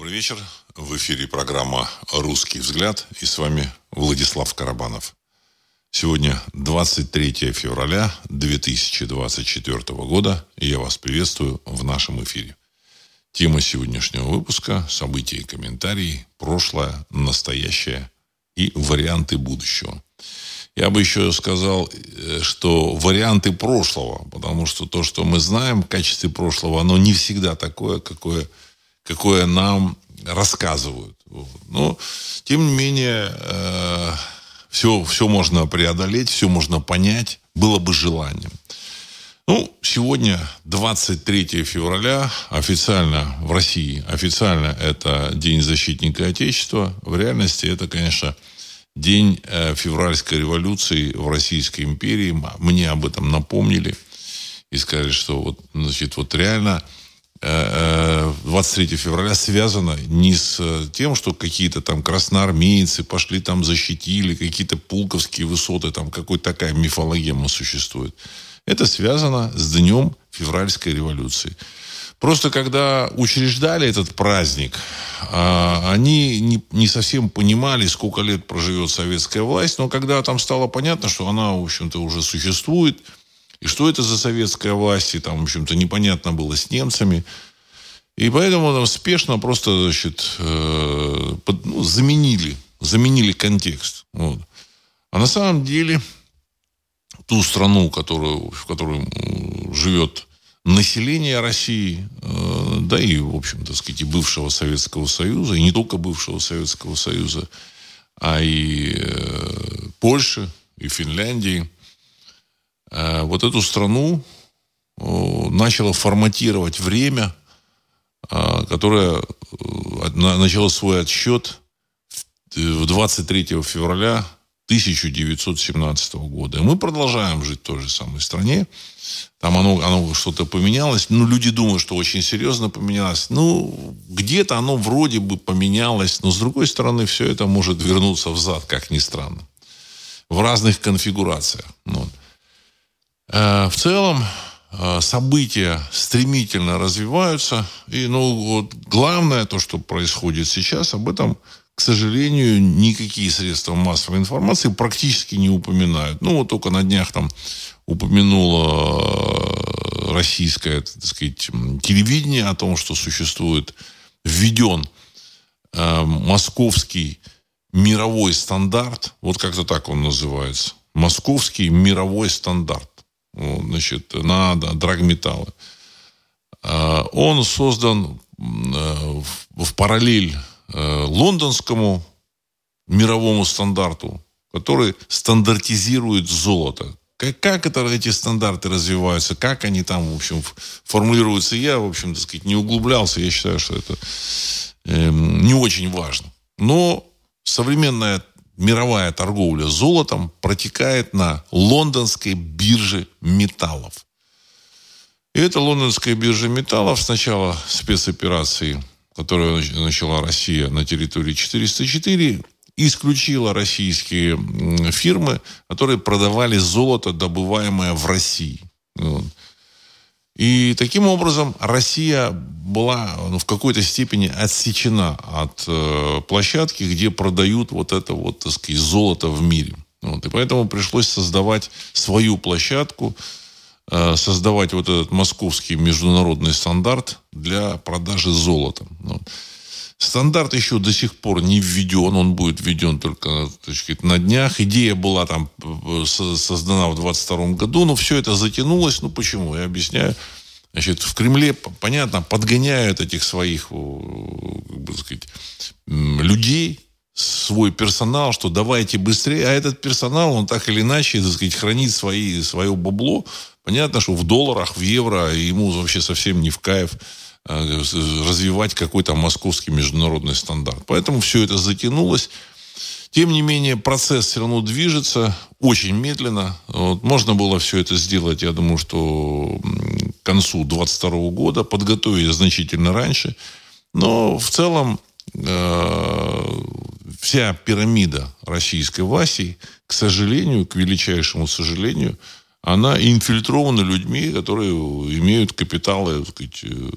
Добрый вечер. В эфире программа «Русский взгляд» и с вами Владислав Карабанов. Сегодня 23 февраля 2024 года, и я вас приветствую в нашем эфире. Тема сегодняшнего выпуска – события и комментарии, прошлое, настоящее и варианты будущего. Я бы еще сказал, э, что варианты прошлого, потому что то, что мы знаем в качестве прошлого, оно не всегда такое, какое, какое нам рассказывают. Но, тем не менее, э, все, все можно преодолеть, все можно понять, было бы желанием. Ну, сегодня 23 февраля, официально в России, официально это День защитника Отечества. В реальности это, конечно, день э, февральской революции в Российской империи. Мне об этом напомнили и сказали, что вот, значит, вот реально 23 э, э, февраля связано не с тем, что какие-то там красноармейцы пошли там защитили, какие-то пулковские высоты, там какой-то такая мифологема существует. Это связано с днем февральской революции. Просто когда учреждали этот праздник, а, они не совсем понимали, сколько лет проживет советская власть, но когда там стало понятно, что она, в общем-то, уже существует, и что это за советская власть, и там, в общем-то, непонятно было с немцами, и поэтому там спешно просто, значит, э, под, ну, заменили, заменили контекст. Вот. А на самом деле ту страну, которую, в которой живет население России, э, да и, в общем, так сказать, и бывшего Советского Союза, и не только бывшего Советского Союза, а и э, Польши, и Финляндии, вот эту страну начала форматировать время, которое начало свой отсчет в 23 февраля 1917 года. И мы продолжаем жить в той же самой стране. Там оно, оно что-то поменялось. Ну, люди думают, что очень серьезно поменялось. Ну, где-то оно вроде бы поменялось, но с другой стороны, все это может вернуться взад, как ни странно. В разных конфигурациях. Ну, в целом, э, события стремительно развиваются. И, ну, вот главное, то, что происходит сейчас, об этом к сожалению, никакие средства массовой информации практически не упоминают. Ну, вот только на днях там упомянуло э, российское, так сказать, телевидение о том, что существует, введен э, московский мировой стандарт, вот как-то так он называется, московский мировой стандарт, значит, на драгметаллы. Э, он создан э, в, в параллель Э, лондонскому мировому стандарту, который стандартизирует золото. Как, как это, эти стандарты развиваются, как они там, в общем, формулируются, я, в общем, так сказать, не углублялся. Я считаю, что это э, не очень важно. Но современная мировая торговля золотом протекает на лондонской бирже металлов. И эта лондонская биржа металлов сначала спецоперации которую начала Россия на территории 404, исключила российские фирмы, которые продавали золото, добываемое в России. И таким образом Россия была ну, в какой-то степени отсечена от э, площадки, где продают вот это вот, так сказать, золото в мире. Вот. И поэтому пришлось создавать свою площадку, Э, создавать вот этот московский международный стандарт для продажи золота. Ну, стандарт еще до сих пор не введен, он будет введен только сказать, на днях. Идея была там э, создана в 22 году, но все это затянулось. Ну почему? Я объясняю. Значит, в Кремле, понятно, подгоняют этих своих, как бы сказать, людей, свой персонал, что давайте быстрее. А этот персонал, он так или иначе, так сказать, хранит свои, свое бабло Понятно, что в долларах, в евро ему вообще совсем не в кайф э, развивать какой-то московский международный стандарт. Поэтому все это затянулось. Тем не менее, процесс все равно движется очень медленно. Вот, можно было все это сделать, я думаю, что к концу 2022 года, подготовить значительно раньше. Но в целом э, вся пирамида российской власти, к сожалению, к величайшему сожалению, она инфильтрована людьми, которые имеют капиталы, сказать, э,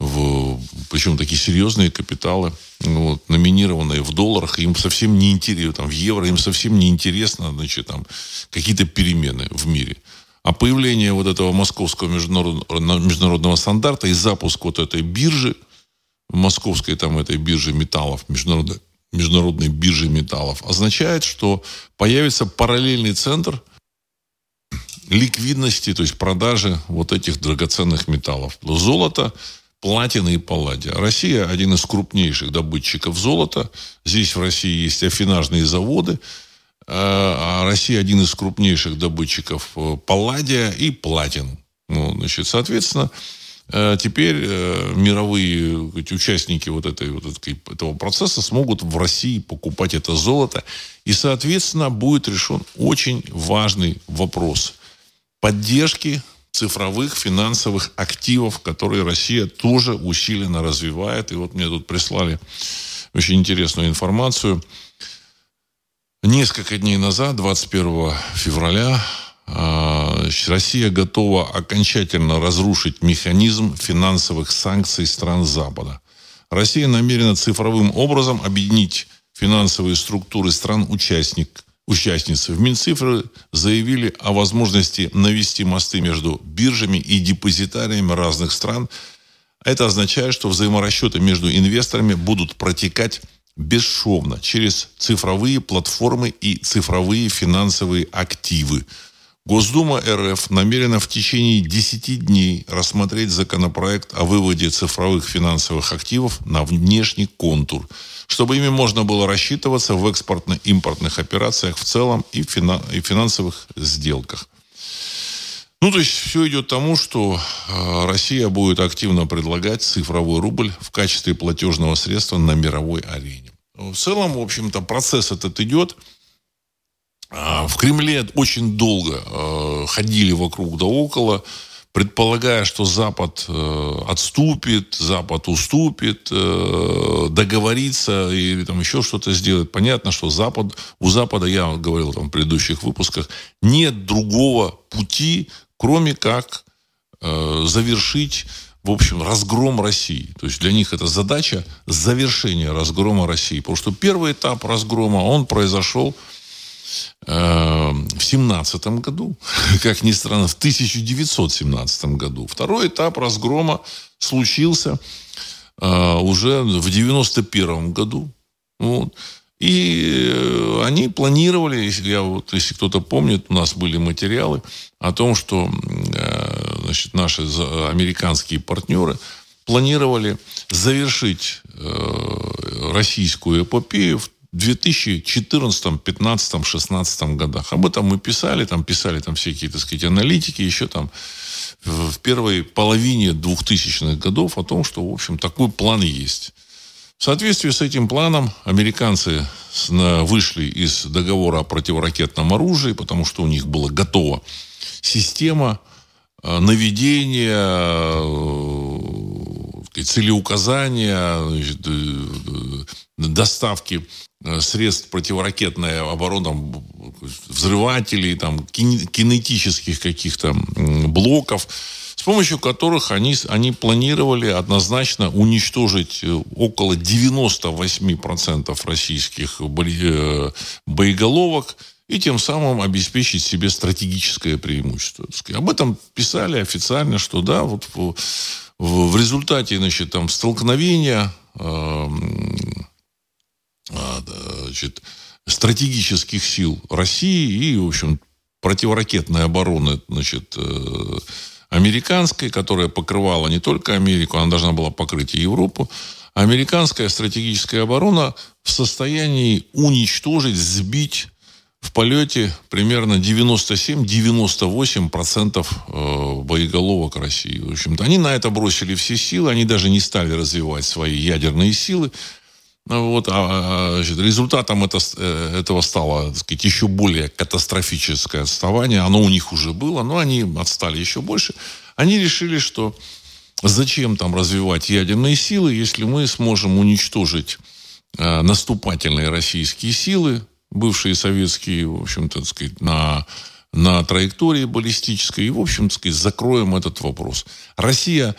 в, причем такие серьезные капиталы, вот, номинированные в долларах, им совсем не интересно, там, в евро, им совсем не интересно, значит, там, какие-то перемены в мире. А появление вот этого московского международного, международного стандарта и запуск вот этой биржи, московской там этой биржи металлов, международной, международной биржи металлов, означает, что появится параллельный центр ликвидности, то есть продажи вот этих драгоценных металлов. Золото, платина и палладия. Россия один из крупнейших добытчиков золота. Здесь в России есть афинажные заводы. А, а Россия один из крупнейших добытчиков э, палладия и платин. Ну, значит, соответственно, э, теперь э, мировые участники вот, этой, вот этого процесса смогут в России покупать это золото. И, соответственно, будет решен очень важный вопрос поддержки цифровых финансовых активов, которые Россия тоже усиленно развивает. И вот мне тут прислали очень интересную информацию. Несколько дней назад, 21 февраля, а, Россия готова окончательно разрушить механизм финансовых санкций стран Запада. Россия намерена цифровым образом объединить финансовые структуры стран-участник, участниц. В Минцифры заявили о возможности навести мосты между биржами и депозитариями разных стран. Это означает, что взаиморасчеты между инвесторами будут протекать бесшовно через цифровые платформы и цифровые финансовые активы. Госдума РФ намерена в течение 10 дней рассмотреть законопроект о выводе цифровых финансовых активов на внешний контур, чтобы ими можно было рассчитываться в экспортно-импортных операциях в целом и, и финансовых сделках. Ну, то есть все идет к тому, что э, Россия будет активно предлагать цифровой рубль в качестве платежного средства на мировой арене. В целом, в общем-то, процесс этот идет. А, в Кремле очень долго э, ходили вокруг да около, предполагая, что Запад э, отступит, Запад уступит, э, договорится или там еще что-то сделает. Понятно, что Запад, у Запада, я говорил там в предыдущих выпусках, нет другого пути, кроме как завершить в общем, разгром России. То есть для них это задача завершения разгрома России. Потому что первый этап разгрома, он произошел Э, в семнадцатом году, как ни странно, в 1917 году. Второй этап разгрома случился э, уже в 91 году. Вот. И э, они планировали, если, я, вот, если кто-то помнит, у нас были материалы о том, что значит, наши американские партнеры планировали завершить российскую эпопею в 2014, 15, 16 годах. Об этом мы писали, там писали там всякие, так сказать, аналитики, еще там в первой половине 2000-х годов о том, что, в общем, такой план есть. В соответствии с этим планом американцы вышли из договора о противоракетном оружии, потому что у них была готова система э, наведения, э, целеуказания, э, доставки Э, средств противоракетной обороны, взрывателей, там, кинетических каких-то блоков, с помощью которых они, они планировали однозначно уничтожить э, около 98% российских э, боеголовок и тем самым обеспечить себе стратегическое преимущество. Об этом писали официально, что да, вот в, результате значит, там, столкновения значит, стратегических сил России и, в общем, противоракетной обороны, значит, э, американской, которая покрывала не только Америку, она должна была покрыть и Европу. Американская стратегическая оборона в состоянии уничтожить, сбить в полете примерно 97-98% э, боеголовок России. В общем-то, они на это бросили все силы, они даже не стали развивать свои ядерные силы. Вот, а, значит, результатом это, э, этого стало так сказать, еще более катастрофическое отставание. Оно у них уже было, но они отстали еще больше. Они решили, что зачем там развивать ядерные силы, если мы сможем уничтожить э, наступательные российские силы, бывшие советские, в общем-то, сказать, на на траектории баллистической. И, в общем, так сказать, закроем этот вопрос. Россия,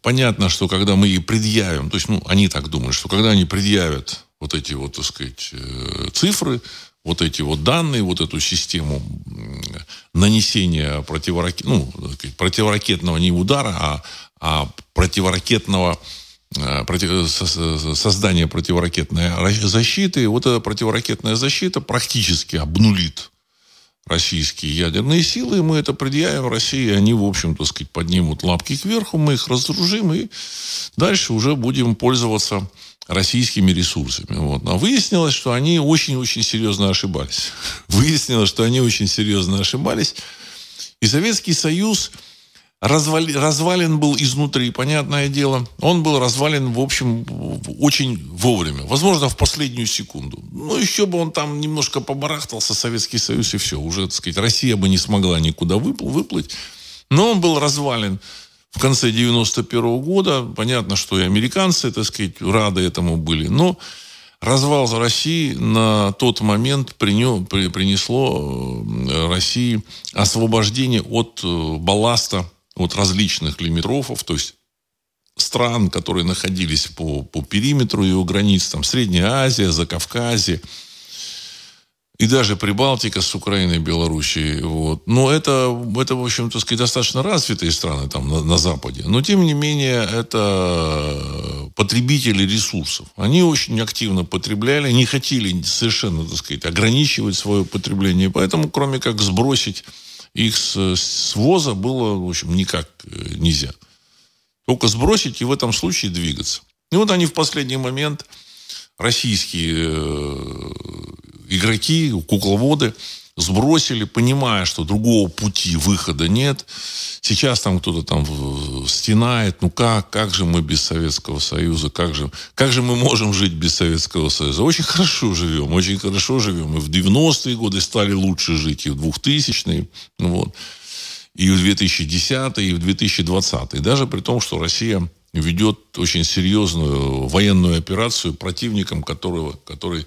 понятно, что когда мы ей предъявим, то есть, ну, они так думают, что когда они предъявят вот эти вот, так сказать, э, цифры, вот эти вот данные, вот эту систему нанесения противоракет, ну, противоракетного не удара, а, а противоракетного э, против, создания противоракетной защиты. Вот эта противоракетная защита практически обнулит российские ядерные силы, мы это предъявим России, они, в общем-то, сказать, поднимут лапки кверху, мы их разоружим, и дальше уже будем пользоваться российскими ресурсами. Вот. Но выяснилось, что они очень-очень серьезно ошибались. Выяснилось, что они очень серьезно ошибались. И Советский Союз развали, развален был изнутри, понятное дело. Он был развален, в общем, очень вовремя. Возможно, в последнюю секунду. Ну, еще бы он там немножко побарахтался, Советский Союз, и все. Уже, так сказать, Россия бы не смогла никуда выплыть. Но он был развален в конце 91 -го года. Понятно, что и американцы, так сказать, рады этому были. Но развал России на тот момент принесло э, России освобождение от э, балласта, от различных лимитрофов, то есть стран, которые находились по, по периметру его границ, там Средняя Азия, Закавказье, и даже Прибалтика с Украиной и Белоруссией. Вот. Но это, это, в общем-то, сказать, достаточно развитые страны там на, на Западе. Но, тем не менее, это потребители ресурсов. Они очень активно потребляли, не хотели совершенно, так сказать, ограничивать свое потребление. Поэтому, кроме как сбросить их с, с воза, было, в общем, никак э, нельзя. Только сбросить и в этом случае двигаться. И вот они в последний момент, российские э, игроки, кукловоды сбросили, понимая, что другого пути выхода нет. Сейчас там кто-то там стенает, ну как, как же мы без Советского Союза, как же, как же мы можем жить без Советского Союза? Очень хорошо живем, очень хорошо живем. И в 90-е годы стали лучше жить, и в 2000-е, вот, и в 2010-е, и в 2020-е. Даже при том, что Россия ведет очень серьезную военную операцию противником, которого, который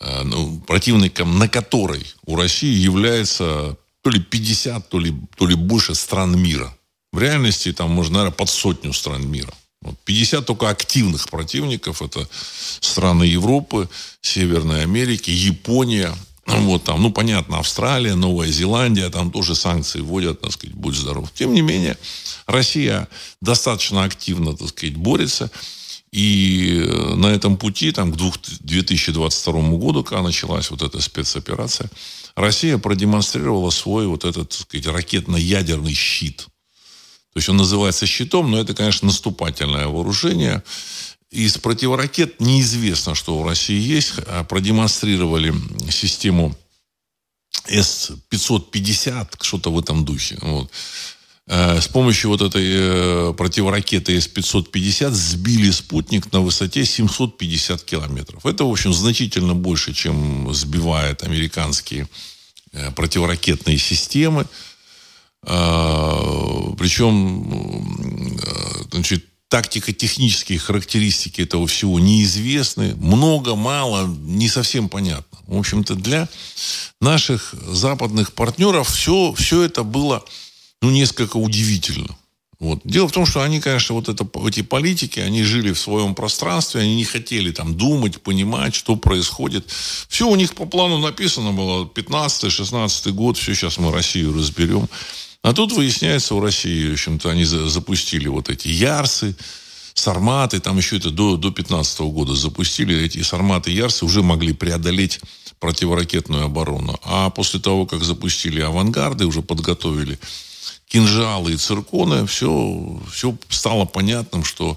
ну, противником, на которой у России является то ли 50, то ли, то ли больше стран мира. В реальности там можно, наверное, под сотню стран мира. Вот 50 только активных противников. Это страны Европы, Северной Америки, Япония. Вот там, ну, понятно, Австралия, Новая Зеландия, там тоже санкции вводят, так сказать, будь здоров. Тем не менее, Россия достаточно активно, так сказать, борется. И э, на этом пути, там, к 2022 году, когда началась вот эта спецоперация, Россия продемонстрировала свой вот этот, так сказать, ракетно-ядерный щит. То есть он называется щитом, но это, конечно, наступательное вооружение. Из противоракет неизвестно, что у России есть. А продемонстрировали систему С-550, что-то в этом духе. Вот. Э, с помощью вот этой э, противоракеты С-550 сбили спутник на высоте 750 километров. Это, в общем, значительно больше, чем сбивают американские э, противоракетные системы. Причем, значит, тактико-технические характеристики этого всего неизвестны. Много, мало, не совсем понятно. В общем-то, для наших западных партнеров все, все это было ну, несколько удивительно. Вот. Дело в том, что они, конечно, вот это, эти политики, они жили в своем пространстве, они не хотели там думать, понимать, что происходит. Все у них по плану написано было, 15-16 год, все, сейчас мы Россию разберем. А тут выясняется, у России, в общем-то, они запустили вот эти Ярсы, Сарматы, там еще это до, до 15 года запустили. Эти Сарматы Ярсы уже могли преодолеть противоракетную оборону. А после того, как запустили авангарды, уже подготовили кинжалы и цирконы, все, все стало понятным, что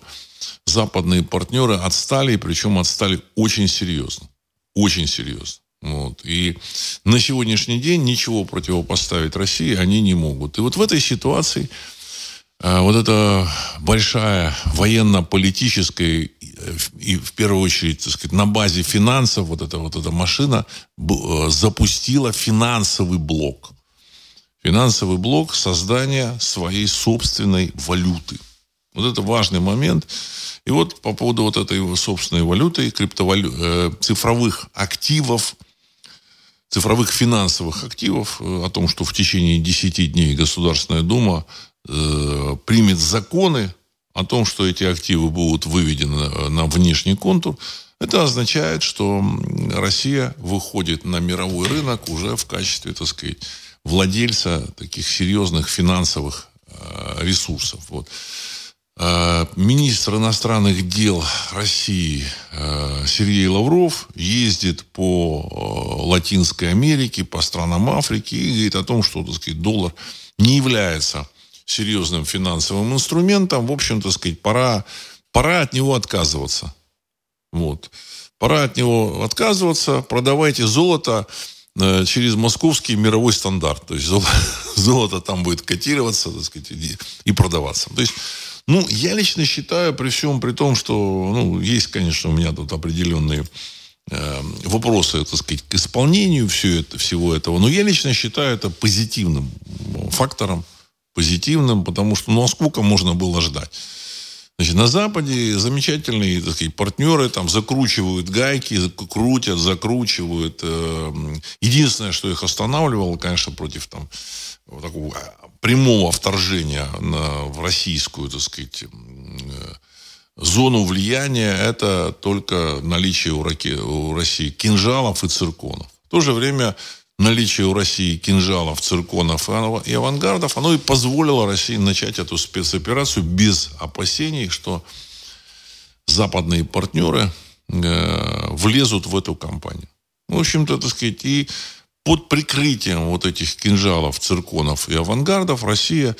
западные партнеры отстали, причем отстали очень серьезно. Очень серьезно. Вот. И на сегодняшний день ничего противопоставить России они не могут. И вот в этой ситуации э, вот эта большая военно-политическая и в первую очередь, так сказать, на базе финансов вот эта вот эта машина э, запустила финансовый блок финансовый блок создания своей собственной валюты. Вот это важный момент. И вот по поводу вот этой собственной валюты, криптовалю... Э, цифровых активов, цифровых финансовых активов, о том, что в течение 10 дней Государственная Дума э, примет законы о том, что эти активы будут выведены на внешний контур, это означает, что Россия выходит на мировой рынок уже в качестве, так сказать, владельца таких серьезных финансовых э, ресурсов. Вот. Э, министр иностранных дел России э, Сергей Лавров ездит по Латинской Америке, по странам Африки и говорит о том, что так сказать, доллар не является серьезным финансовым инструментом. В общем, так сказать, пора, пора от него отказываться. Вот. Пора от него отказываться, продавайте золото через московский мировой стандарт. То есть золото, золото там будет котироваться так сказать, и продаваться. То есть ну, я лично считаю, при всем при том, что, ну, есть, конечно, у меня тут определенные э, вопросы, так сказать, к исполнению все это, всего этого, но я лично считаю это позитивным фактором, позитивным, потому что, ну, а сколько можно было ждать? Значит, на Западе замечательные так сказать, партнеры там закручивают гайки, крутят, закручивают. Э, единственное, что их останавливало, конечно, против там, вот такого прямого вторжения на, в российскую, так сказать, э, зону влияния, это только наличие у, Раки, у России кинжалов и цирконов. В то же время наличие у России кинжалов, цирконов и авангардов, оно и позволило России начать эту спецоперацию без опасений, что западные партнеры э, влезут в эту кампанию. В общем-то, так сказать, и под прикрытием вот этих кинжалов, цирконов и авангардов Россия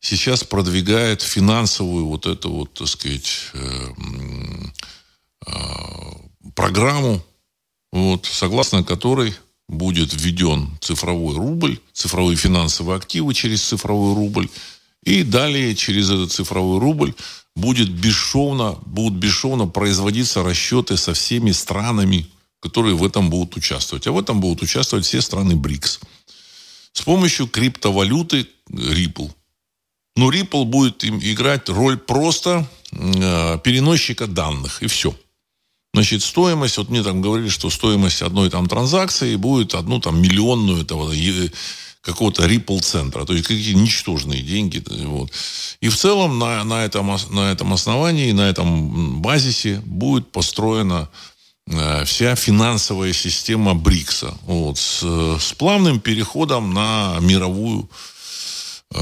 сейчас продвигает финансовую вот эту вот, так сказать, э, э, программу, вот, согласно которой будет введен цифровой рубль, цифровые финансовые активы через цифровой рубль, и далее через этот цифровой рубль будет бесшовно, будут бесшовно производиться расчеты со всеми странами которые в этом будут участвовать. А в этом будут участвовать все страны БРИКС. С помощью криптовалюты Ripple. Но Ripple будет им играть роль просто э, переносчика данных, и все. Значит, стоимость, вот мне там говорили, что стоимость одной там транзакции будет одну там миллионную этого какого-то Ripple центра, то есть какие ничтожные деньги. Вот. И в целом на, на, этом, на этом основании, на этом базисе будет построена Э, вся финансовая система БРИКСа. Вот, с, с плавным переходом на мировую э,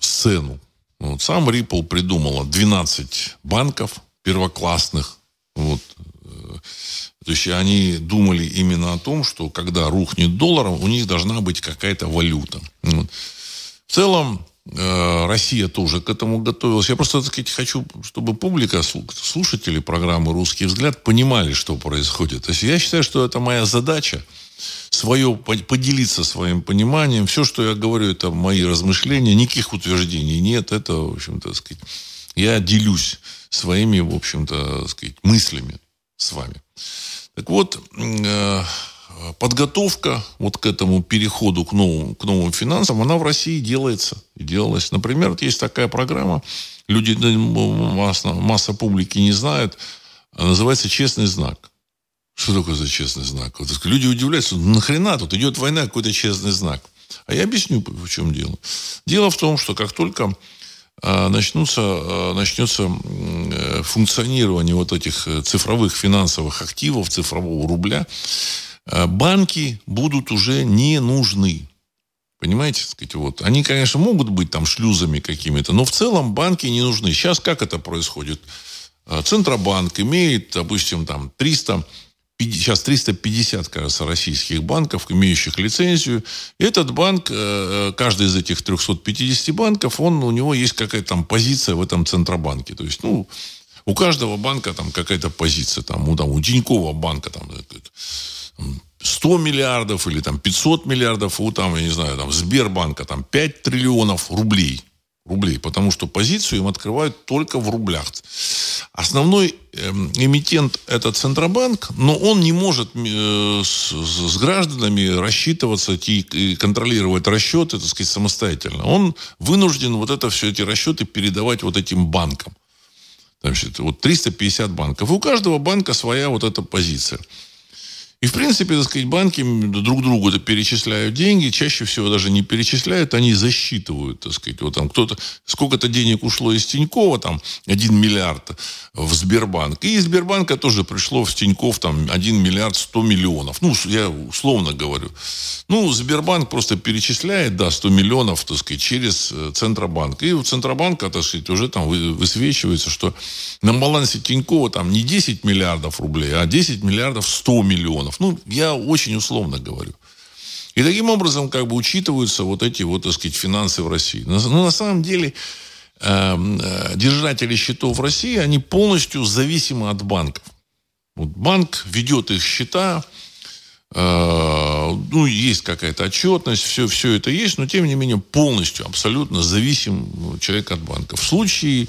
сцену. Вот, сам Ripple придумала 12 банков первоклассных. Вот, то есть они думали именно о том, что когда рухнет доллар, у них должна быть какая-то валюта. В целом, Э, Россия тоже к этому готовилась. Я просто, так сказать, хочу, чтобы публика, слушатели программы «Русский взгляд» понимали, что происходит. То есть я считаю, что это моя задача свое, поделиться своим пониманием. Все, что я говорю, это мои размышления. Никаких утверждений нет. Это, в общем-то, сказать, я делюсь своими, в общем-то, сказать, мыслями с вами. Так вот, э, подготовка вот к этому переходу к новым, к новым финансам, она в России делается делалась. Например, вот есть такая программа, люди, масса, масса публики не знают, называется «Честный знак». Что такое за честный знак? Вот, люди удивляются, ну, нахрена тут идет война, какой-то честный знак. А я объясню, в чем дело. Дело в том, что как только а, начнутся, а, начнется э, функционирование вот этих э, цифровых финансовых активов, цифрового рубля, Э, банки будут уже не нужны. Понимаете, сказать, вот. Они, конечно, могут быть там шлюзами какими-то, но в целом банки не нужны. Сейчас как это происходит? Центробанк имеет, допустим, там 300, сейчас 350, кажется, российских банков, имеющих лицензию. Этот банк, э, каждый из этих 350 банков, он, у него есть какая-то там позиция в этом Центробанке. То есть, ну, у каждого банка там какая-то позиция. Там, у, там, у Тинькова банка там 100 миллиардов или там 500 миллиардов, у там, я не знаю, там Сбербанка там 5 триллионов рублей. Рублей, потому что позицию им открывают только в рублях. Основной э, эмитент это Центробанк, но он не может э, с, гражданами рассчитываться и контролировать расчеты, так сказать, самостоятельно. Он вынужден вот это все эти расчеты передавать вот этим банкам. Значит, вот 350 банков. У каждого банка своя вот эта позиция. И, в принципе, так сказать, банки друг другу перечисляют деньги, чаще всего даже не перечисляют, они засчитывают, так сказать. Вот там кто-то, сколько-то денег ушло из Тинькова, там, 1 миллиард в Сбербанк. И из Сбербанка тоже пришло в Тиньков, там, 1 миллиард 100 миллионов. Ну, я условно говорю. Ну, Сбербанк просто перечисляет, да, 100 миллионов, так сказать, через э, Центробанк. И у Центробанка, так сказать, уже там высвечивается, что на балансе Тинькова там не 10 миллиардов рублей, а 10 миллиардов 100 миллионов миллионов. Ну, я очень условно говорю. И таким образом как бы учитываются вот эти вот, так сказать, финансы в России. Но, но на самом деле эм, э, держатели счетов в России, они полностью зависимы от банков. Вот банк ведет их счета, э, ну, есть какая-то отчетность, все, все это есть, но, тем не менее, полностью, абсолютно зависим человек от банка. В случае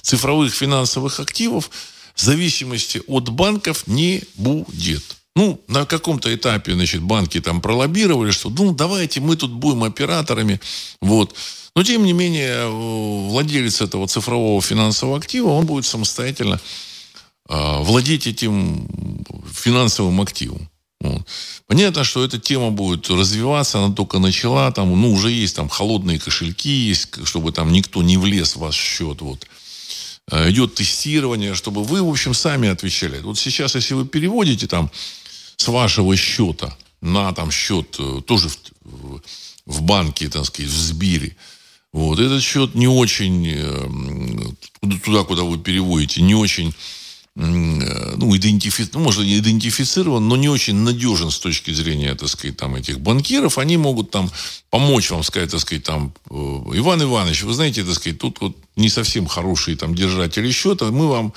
цифровых финансовых активов зависимости от банков не будет. Ну, на каком-то этапе, значит, банки там пролоббировали, что, ну, давайте мы тут будем операторами, вот. Но, тем не менее, владелец этого цифрового финансового актива, он будет самостоятельно э, владеть этим финансовым активом. Вот. Понятно, что эта тема будет развиваться, она только начала, там, ну, уже есть там холодные кошельки, есть, чтобы там никто не влез в ваш счет, вот. Э, идет тестирование, чтобы вы, в общем, сами отвечали. Вот сейчас, если вы переводите там с вашего счета на там счет э, тоже в, в банке, так сказать, в Сбире, вот, этот счет не очень, э, туда, куда вы переводите, не очень ну, идентифи... ну, может, идентифицирован, но не очень надежен с точки зрения, так сказать, там, этих банкиров. Они могут там помочь вам сказать, так сказать, там, э, Иван Иванович, вы знаете, так сказать, тут вот не совсем хорошие там держатели счета, мы вам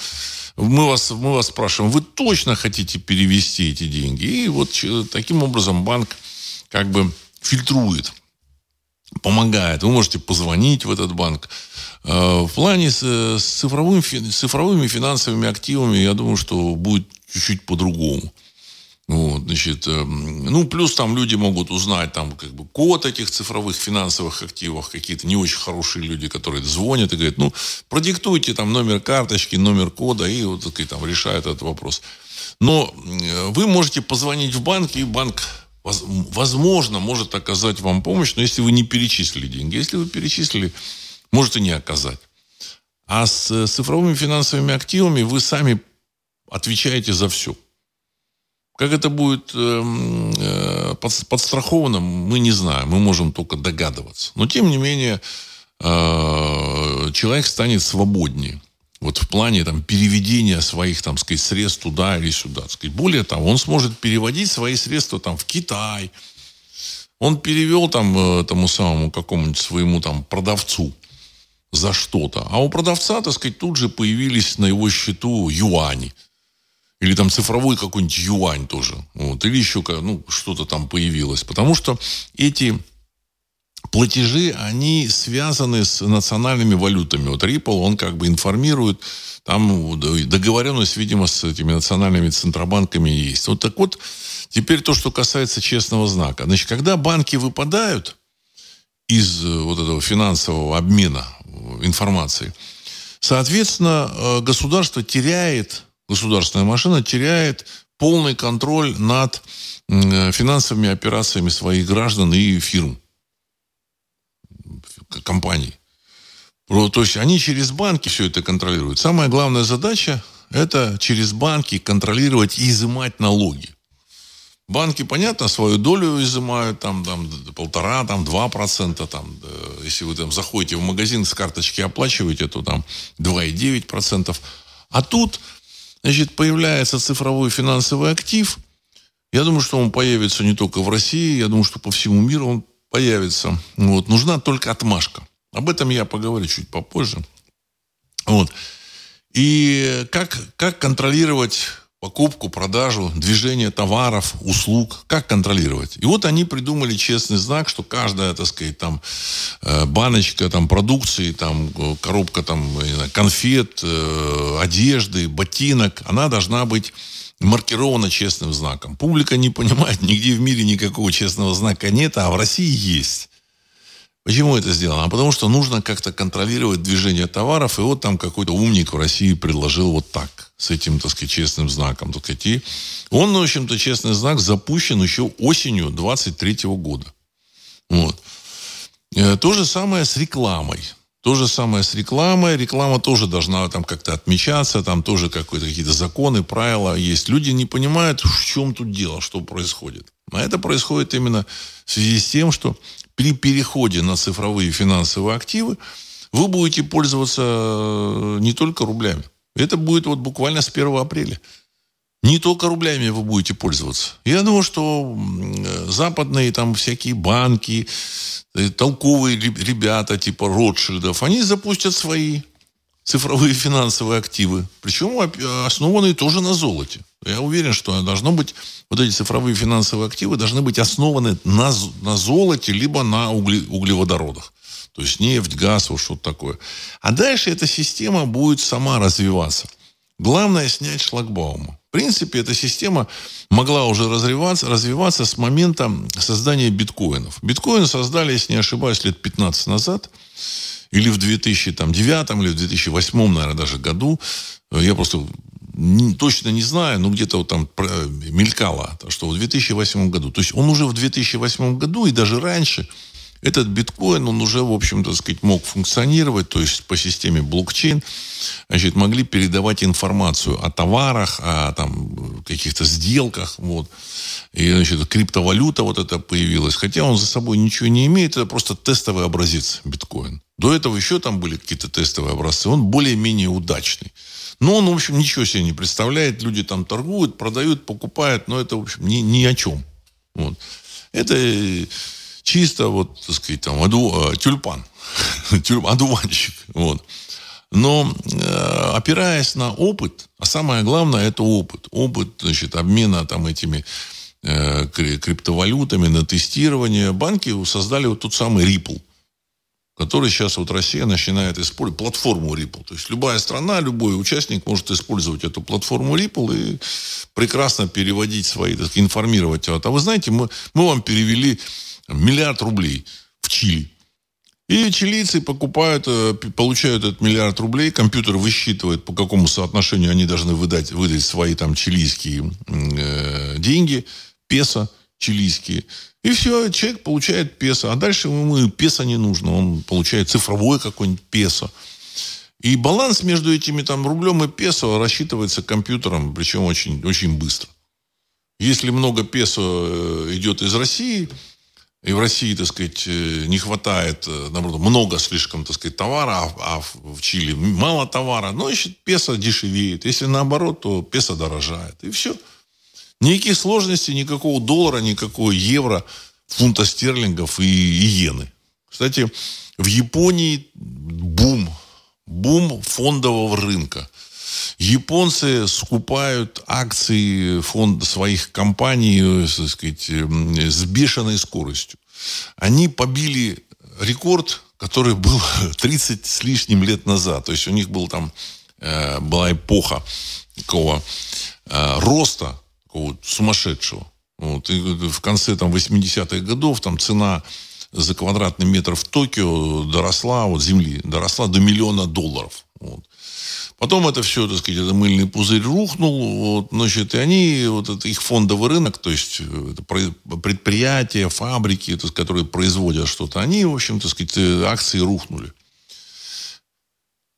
мы вас, мы вас спрашиваем, вы точно хотите перевести эти деньги? И вот таким образом банк как бы фильтрует, помогает. Вы можете позвонить в этот банк, Э, в плане с, с, цифровым, с цифровыми финансовыми активами, я думаю, что будет чуть-чуть по-другому. Вот, значит, эм, ну, плюс там люди могут узнать там как бы код этих цифровых финансовых активов, какие-то не очень хорошие люди, которые звонят и говорят, ну, продиктуйте там номер карточки, номер кода, и вот и, там решают этот вопрос. Но вы можете позвонить в банк, и банк, возможно, может оказать вам помощь, но если вы не перечислили деньги. Если вы перечислили может и не оказать. А с э, цифровыми финансовыми активами вы сами отвечаете за все. Как это будет эм, э, подстраховано, мы не знаем. Мы можем только догадываться. Но, тем не менее, э, человек станет свободнее. Вот в плане там, переведения своих там, сказать, средств туда или сюда. Сказать. Более того, он сможет переводить свои средства там, в Китай. Он перевел там, тому самому какому-нибудь своему там, продавцу за что-то. А у продавца, так сказать, тут же появились на его счету юани. Или там цифровой какой-нибудь юань тоже. Вот. Или еще ну, что-то там появилось. Потому что эти платежи, они связаны с национальными валютами. Вот Ripple, он как бы информирует, там договоренность, видимо, с этими национальными центробанками есть. Вот так вот, теперь то, что касается честного знака. Значит, когда банки выпадают из э, вот этого финансового обмена информации. Соответственно, э, государство теряет, государственная машина теряет полный контроль над э, финансовыми операциями своих граждан и фирм, компаний. То есть они через банки все это контролируют. Самая главная задача – это через банки контролировать и изымать налоги. Банки, понятно, свою долю изымают, там, там полтора, там, два процента, там, если вы там заходите в магазин с карточки оплачиваете, то там 2,9 процентов. А тут, значит, появляется цифровой финансовый актив. Я думаю, что он появится не только в России, я думаю, что по всему миру он появится. Вот. Нужна только отмашка. Об этом я поговорю чуть попозже. Вот. И как, как контролировать покупку, продажу, движение товаров, услуг, как контролировать. И вот они придумали честный знак, что каждая, так сказать, там э, баночка там продукции, там э, коробка там конфет, э, одежды, ботинок, она должна быть маркирована честным знаком. Публика не понимает, нигде в мире никакого честного знака нет, а в России есть. Почему это сделано? А потому что нужно как-то контролировать движение товаров, и вот там какой-то умник в России предложил вот так, с этим, так сказать, честным знаком. Так сказать. И он, в общем-то, честный знак запущен еще осенью 23 года. Вот. Э, то же самое с рекламой. То же самое с рекламой. Реклама тоже должна там как-то отмечаться, там тоже какие-то законы, правила есть. Люди не понимают, в чем тут дело, что происходит. А это происходит именно в связи с тем, что при переходе на цифровые финансовые активы вы будете пользоваться э, не только рублями. Это будет вот буквально с 1 апреля. Не только рублями вы будете пользоваться. Я думаю, что западные там всякие банки, э, толковые ребята типа Ротшильдов, они запустят свои цифровые финансовые активы. Причем основанные тоже на золоте. Я уверен, что должно быть, вот эти цифровые финансовые активы должны быть основаны на, на золоте, либо на угле, углеводородах. То есть нефть, газ, вот что-то такое. А дальше эта система будет сама развиваться. Главное снять шлагбаумы. Принципе, эта система могла уже развиваться, развиваться с момента создания биткоинов. Биткоины создали, если не ошибаюсь, лет 15 назад или в 2009 или в 2008, наверное, даже году. Я просто не, точно не знаю, но где-то вот там мелькало, что в 2008 году. То есть он уже в 2008 году и даже раньше этот биткоин, он уже, в общем-то, сказать, мог функционировать, то есть по системе блокчейн, значит, могли передавать информацию о товарах, о там каких-то сделках, вот. И, значит, криптовалюта вот это появилась. Хотя он за собой ничего не имеет, это просто тестовый образец биткоин. До этого еще там были какие-то тестовые образцы. Он более-менее удачный. Но он, в общем, ничего себе не представляет. Люди там торгуют, продают, покупают, но это, в общем, ни, ни о чем. Вот. Это чисто, вот, так сказать, там, аду, э, тюльпан. Одуванчик. Вот. Но э, опираясь на опыт, а самое главное это опыт. Опыт, значит, обмена там этими э, криптовалютами на тестирование. Банки создали вот тот самый Ripple – который сейчас вот Россия начинает использовать, платформу Ripple. То есть любая страна, любой участник может использовать эту платформу Ripple и прекрасно переводить свои, так, информировать. А вы знаете, мы, мы вам перевели миллиард рублей в Чили. И чилийцы покупают, э, получают этот миллиард рублей, компьютер высчитывает, по какому соотношению они должны выдать, выдать свои там чилийские э, деньги, песо чилийские. И все, человек получает песо. А дальше ему песо не нужно. Он получает цифровое какое-нибудь песо. И баланс между этими там рублем и песо рассчитывается компьютером, причем очень, очень быстро. Если много песо э, идет из России, и в России, так сказать, э, не хватает, э, наоборот, много слишком, так сказать, товара, а, а в Чили мало товара, ну, значит, песо дешевеет. Если наоборот, то песо дорожает. И все. Никаких сложностей, никакого доллара, никакого евро, фунта стерлингов и, и иены. Кстати, в Японии бум, бум фондового рынка. Японцы скупают акции фонда своих компаний так сказать, с бешеной скоростью. Они побили рекорд, который был 30 с лишним лет назад. То есть у них был там, э, была эпоха такого э, роста такого сумасшедшего. Вот. И в конце там, 80-х годов там цена за квадратный метр в Токио доросла, вот земли, доросла до миллиона долларов. Вот. Потом это все, так сказать, это мыльный пузырь рухнул, вот, значит, и они, вот это их фондовый рынок, то есть это предприятия, фабрики, то есть, которые производят что-то, они, в общем, так сказать, акции рухнули.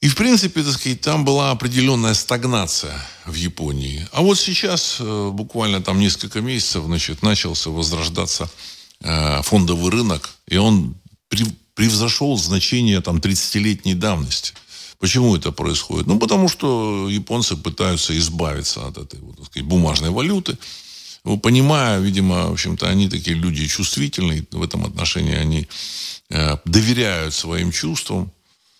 И, в принципе, так сказать, там была определенная стагнация в Японии. А вот сейчас, э, буквально там несколько месяцев, значит, начался возрождаться э, фондовый рынок, и он превзошел значение там 30-летней давности. Почему это происходит? Ну, потому что японцы пытаются избавиться от этой вот, сказать, бумажной валюты. Ну, понимая, видимо, в общем-то, они такие люди чувствительные, в этом отношении они э, доверяют своим чувствам,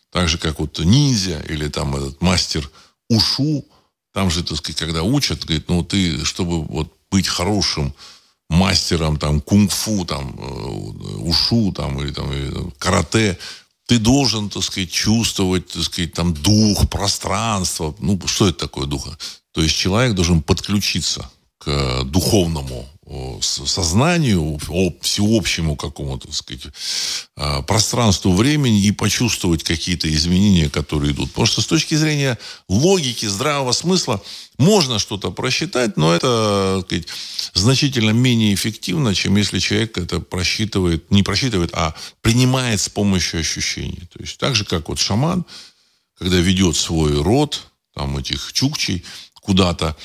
так же, как вот ниндзя или там этот мастер ушу. Там же, так сказать, когда учат, говорит, ну ты, чтобы вот быть хорошим мастером там кунг-фу, там э, ушу, там или там или, карате, ты должен, так сказать, чувствовать, так сказать, там дух, пространство. Ну, что это такое духа? То есть человек должен подключиться к духовному сознанию, всеобщему какому-то, так сказать, а, пространству времени и почувствовать какие-то изменения, которые идут. Потому что с точки зрения логики, здравого смысла можно что-то просчитать, но это так сказать, значительно менее эффективно, чем если человек это просчитывает, не просчитывает, а принимает с помощью ощущений. То есть так же, как вот шаман, когда ведет свой род, там этих чукчей куда-то,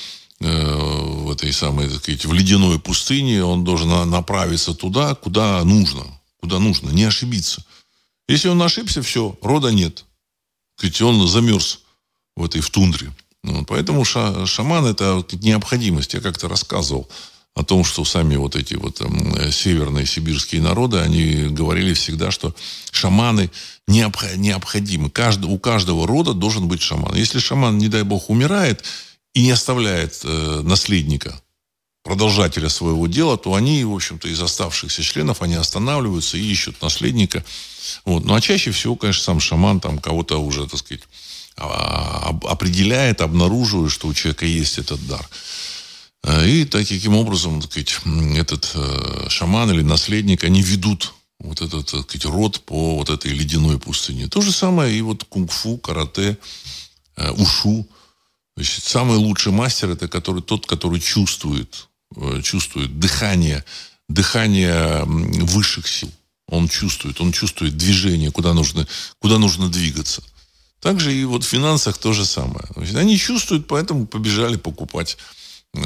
в этой самой, так сказать, в ледяной пустыне, он должен направиться туда, куда нужно. Куда нужно, не ошибиться. Если он ошибся, все, рода нет. Ведь он замерз в этой в тундре. Ну, поэтому ша, шаман это необходимость. Я как-то рассказывал о том, что сами вот эти вот э, северные сибирские народы, они говорили всегда, что шаманы необходимы. У каждого рода должен быть шаман. Если шаман, не дай бог, умирает, и не оставляет э, наследника, продолжателя своего дела, то они, в общем-то, из оставшихся членов, они останавливаются и ищут наследника. Вот. Ну, а чаще всего, конечно, сам шаман там кого-то уже, так сказать, а, определяет, обнаруживает, что у человека есть этот дар. Э, и таким образом, так сказать, этот э, шаман или наследник, они ведут вот этот, так сказать, род по вот этой ледяной пустыне. То же самое и вот кунг-фу, карате, э, ушу – Значит, самый лучший мастер это который, тот, который чувствует, э, чувствует дыхание, дыхание высших сил. Он чувствует, он чувствует движение, куда нужно, куда нужно двигаться. Также и вот в финансах то же самое. Значит, они чувствуют, поэтому побежали покупать э,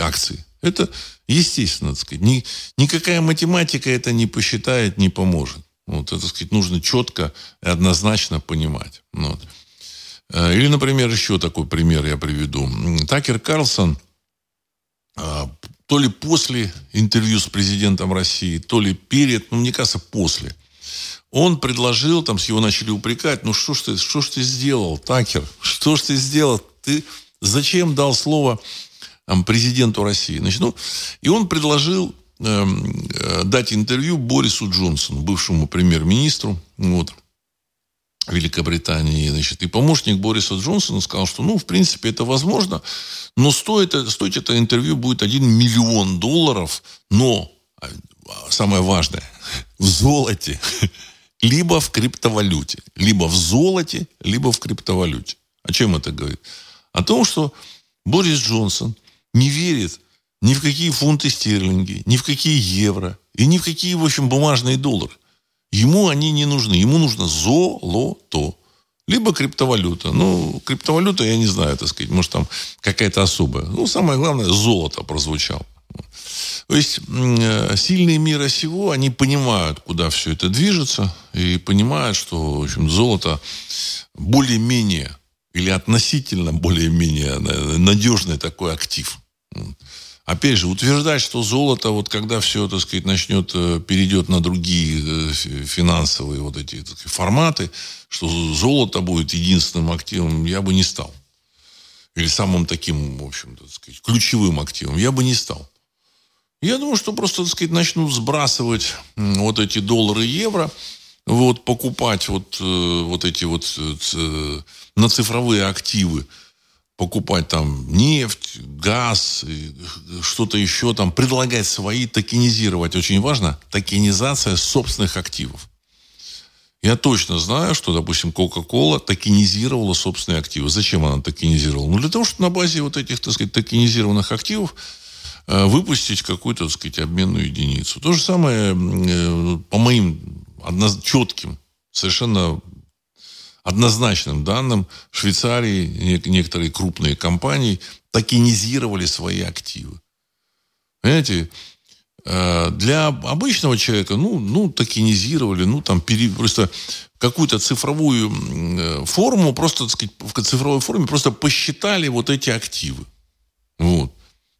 акции. Это естественно, так сказать. Ни, никакая математика это не посчитает, не поможет. Вот это, так сказать, нужно четко и однозначно понимать. Вот. Э, или, например, еще такой пример я приведу. Такер Карлсон а, то ли после интервью с президентом России, то ли перед, ну, мне кажется, после. Он предложил, там с его начали упрекать, ну что ж ты, что ж ты сделал, Такер? Что ж ты сделал? Ты зачем дал слово там, президенту России? Значит, ну, и он предложил эм, э, дать интервью Борису Джонсону, бывшему премьер-министру. Вот. Великобритании, значит, и помощник Бориса Джонсона сказал, что, ну, в принципе, это возможно, но стоит, стоить это интервью будет 1 миллион долларов, но, а, самое важное, в золоте, либо в криптовалюте. Либо в золоте, либо в криптовалюте. О чем это говорит? О том, что Борис Джонсон не верит ни в какие фунты стерлинги, ни в какие евро, и ни в какие, в общем, бумажные доллары. Ему они не нужны. Ему нужно золото. Либо криптовалюта. Ну, криптовалюта, я не знаю, так сказать, может, там какая-то особая. Ну, самое главное, золото прозвучало. То есть э, сильные мира сего, они понимают, куда все это движется, и понимают, что в общем, золото более-менее или относительно более-менее надежный такой актив. Опять же, утверждать, что золото, вот когда все, так сказать, начнет, э, перейдет на другие э, финансовые вот эти сказать, форматы, что золото будет единственным активом, я бы не стал. Или самым таким, в общем так сказать, ключевым активом, я бы не стал. Я думаю, что просто, так сказать, начнут сбрасывать вот эти доллары и евро, вот, покупать вот, э, вот эти вот на цифровые активы, покупать там нефть, газ, что-то еще там, предлагать свои, токенизировать. Очень важно токенизация собственных активов. Я точно знаю, что, допустим, Coca-Cola токенизировала собственные активы. Зачем она токенизировала? Ну, для того, чтобы на базе вот этих, так сказать, токенизированных активов э, выпустить какую-то, так сказать, обменную единицу. То же самое, э, по моим одно, четким, совершенно однозначным данным, Швейцарии некоторые крупные компании токенизировали свои активы. Понимаете, э, для обычного человека, ну, ну, токенизировали, ну, там, пере, просто какую-то цифровую э, форму, просто, так сказать, в цифровой форме просто посчитали вот эти активы. Вот.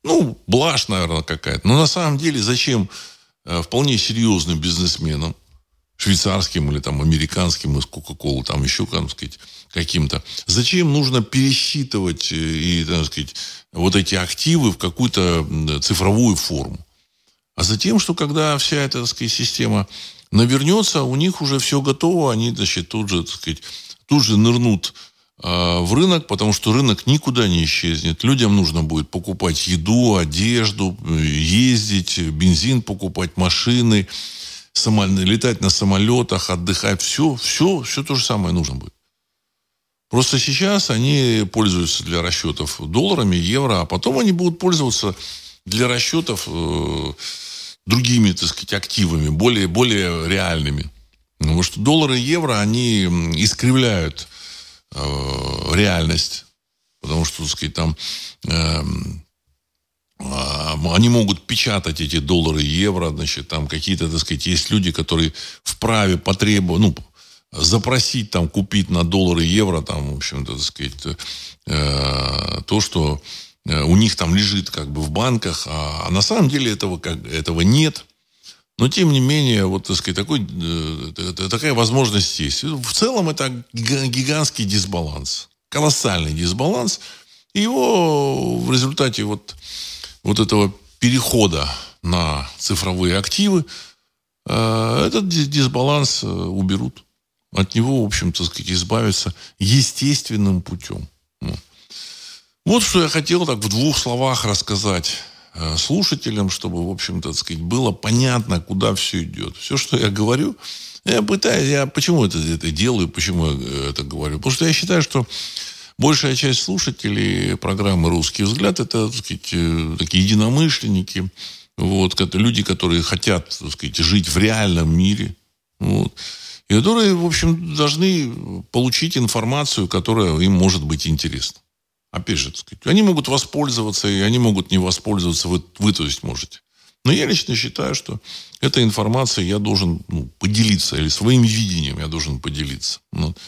Ну, блажь, наверное, какая-то. Но на самом деле зачем э, вполне серьезным бизнесменам швейцарским или там американским из Кока-Колы, там еще, как сказать, каким-то. Зачем нужно пересчитывать э, и, так сказать, вот эти активы в какую-то цифровую форму? А затем, что когда вся эта, так сказать, система навернется, у них уже все готово, они, значит, тут же, так сказать, тут же нырнут э, в рынок, потому что рынок никуда не исчезнет. Людям нужно будет покупать еду, одежду, ездить, бензин покупать, машины, самолет, летать на самолетах, отдыхать. Все, все, все то же самое нужно будет. Просто сейчас они пользуются для расчетов долларами, евро, а потом они будут пользоваться для расчетов э, другими, так сказать, активами, более, более реальными. Потому что доллары и евро, они искривляют э, реальность. Потому что, так сказать, там э, они могут печатать эти доллары евро, значит, там какие-то, так сказать, есть люди, которые вправе потребовать, ну, запросить там, купить на доллары евро, там, в общем-то, так сказать, э, то, что э, у них там лежит как бы в банках, а, а на самом деле этого, как, этого нет. Но, тем не менее, вот, так сказать, такой, э, такая возможность есть. В целом, это гигантский дисбаланс. Колоссальный дисбаланс. И его в результате вот, вот этого перехода на цифровые активы этот дисбаланс уберут от него, в общем-то, сказать, избавиться естественным путем. Вот что я хотел так в двух словах рассказать э, слушателям, чтобы, в общем-то, сказать, было понятно, куда все идет. Все, что я говорю, я пытаюсь, я почему это, это делаю, почему я это говорю? Потому что я считаю, что большая часть слушателей программы «Русский взгляд» это, так сказать, э, такие единомышленники, вот, люди, которые хотят, так сказать, жить в реальном мире. Вот и которые, в общем, должны получить информацию, которая им может быть интересна. Опять же, так сказать, они могут воспользоваться, и они могут не воспользоваться, вы, вы то есть можете. Но я лично считаю, что этой информацией я должен ну, поделиться, или своим видением я должен поделиться. Вот.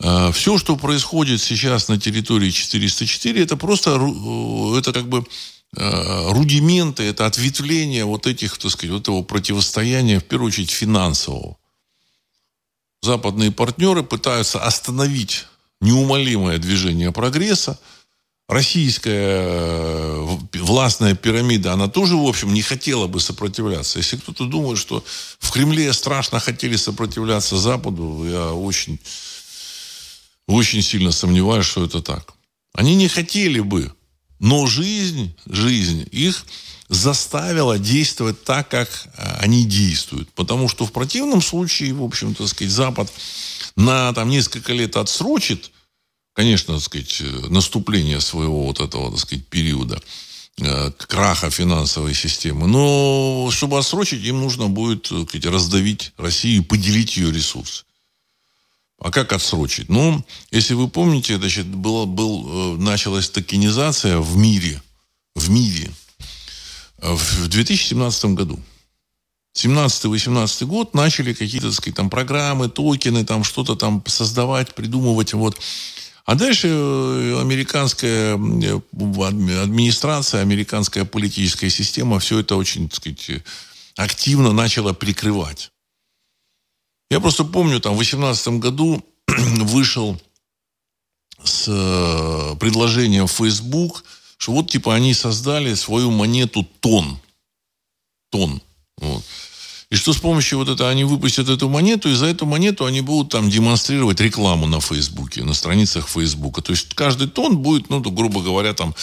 Все, что происходит сейчас на территории 404, это просто, это как бы э, рудименты, это ответвление вот этих, так сказать, вот этого противостояния, в первую очередь, финансового западные партнеры пытаются остановить неумолимое движение прогресса. Российская э, властная пирамида, она тоже, в общем, не хотела бы сопротивляться. Если кто-то думает, что в Кремле страшно хотели сопротивляться Западу, я очень, очень сильно сомневаюсь, что это так. Они не хотели бы, но жизнь, жизнь их заставила действовать так, как э, они действуют. Потому что в противном случае, в общем-то, сказать, Запад на там, несколько лет отсрочит, конечно, так сказать, э, наступление своего вот этого, так сказать, периода э, краха финансовой системы. Но чтобы отсрочить, им нужно будет так сказать, раздавить Россию и поделить ее ресурсы. А как отсрочить? Ну, если вы помните, значит, было, был, началась токенизация в мире, в мире в 2017 году. 17-18 год начали какие-то, сказать, там программы, токены, там что-то там создавать, придумывать, вот. А дальше э, американская э, администрация, американская политическая система все это очень, так сказать, активно начала прикрывать. Я просто помню, там в 2018 году вышел с э, предложением Facebook – что вот типа они создали свою монету тон. Тон. Вот. И что с помощью вот этого они выпустят эту монету, и за эту монету они будут там демонстрировать рекламу на Фейсбуке, на страницах Фейсбука. То есть каждый тон будет, ну, грубо говоря, там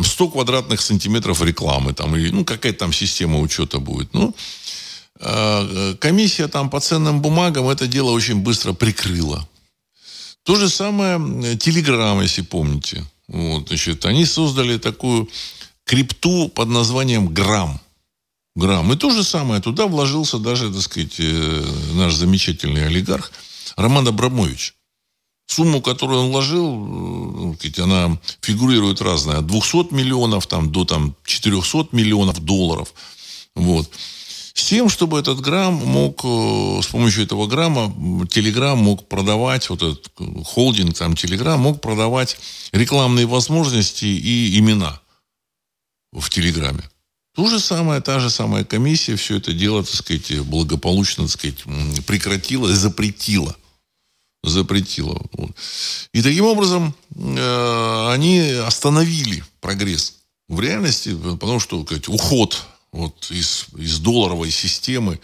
100 квадратных сантиметров рекламы, там, или, ну, какая-то там система учета будет. Ну, комиссия там по ценным бумагам это дело очень быстро прикрыла. То же самое Телеграм, если помните. Вот, значит, они создали такую крипту под названием Грамм. Грамм. И то же самое, туда вложился даже, так сказать, э, наш замечательный олигарх Роман Абрамович. Сумму, которую он вложил, э, она фигурирует разная. От 200 миллионов там, до там, 400 миллионов долларов. Вот. С тем, чтобы этот грамм мог, э, с помощью этого грамма, Телеграм мог продавать, вот этот холдинг, там, Телеграм мог продавать рекламные возможности и имена в Телеграме. То же самое, та же самая комиссия все это дело, так сказать, благополучно, так сказать, прекратила запретила. Запретила. И таким образом э, они остановили прогресс. В реальности, потому что сказать, уход вот из, из долларовой системы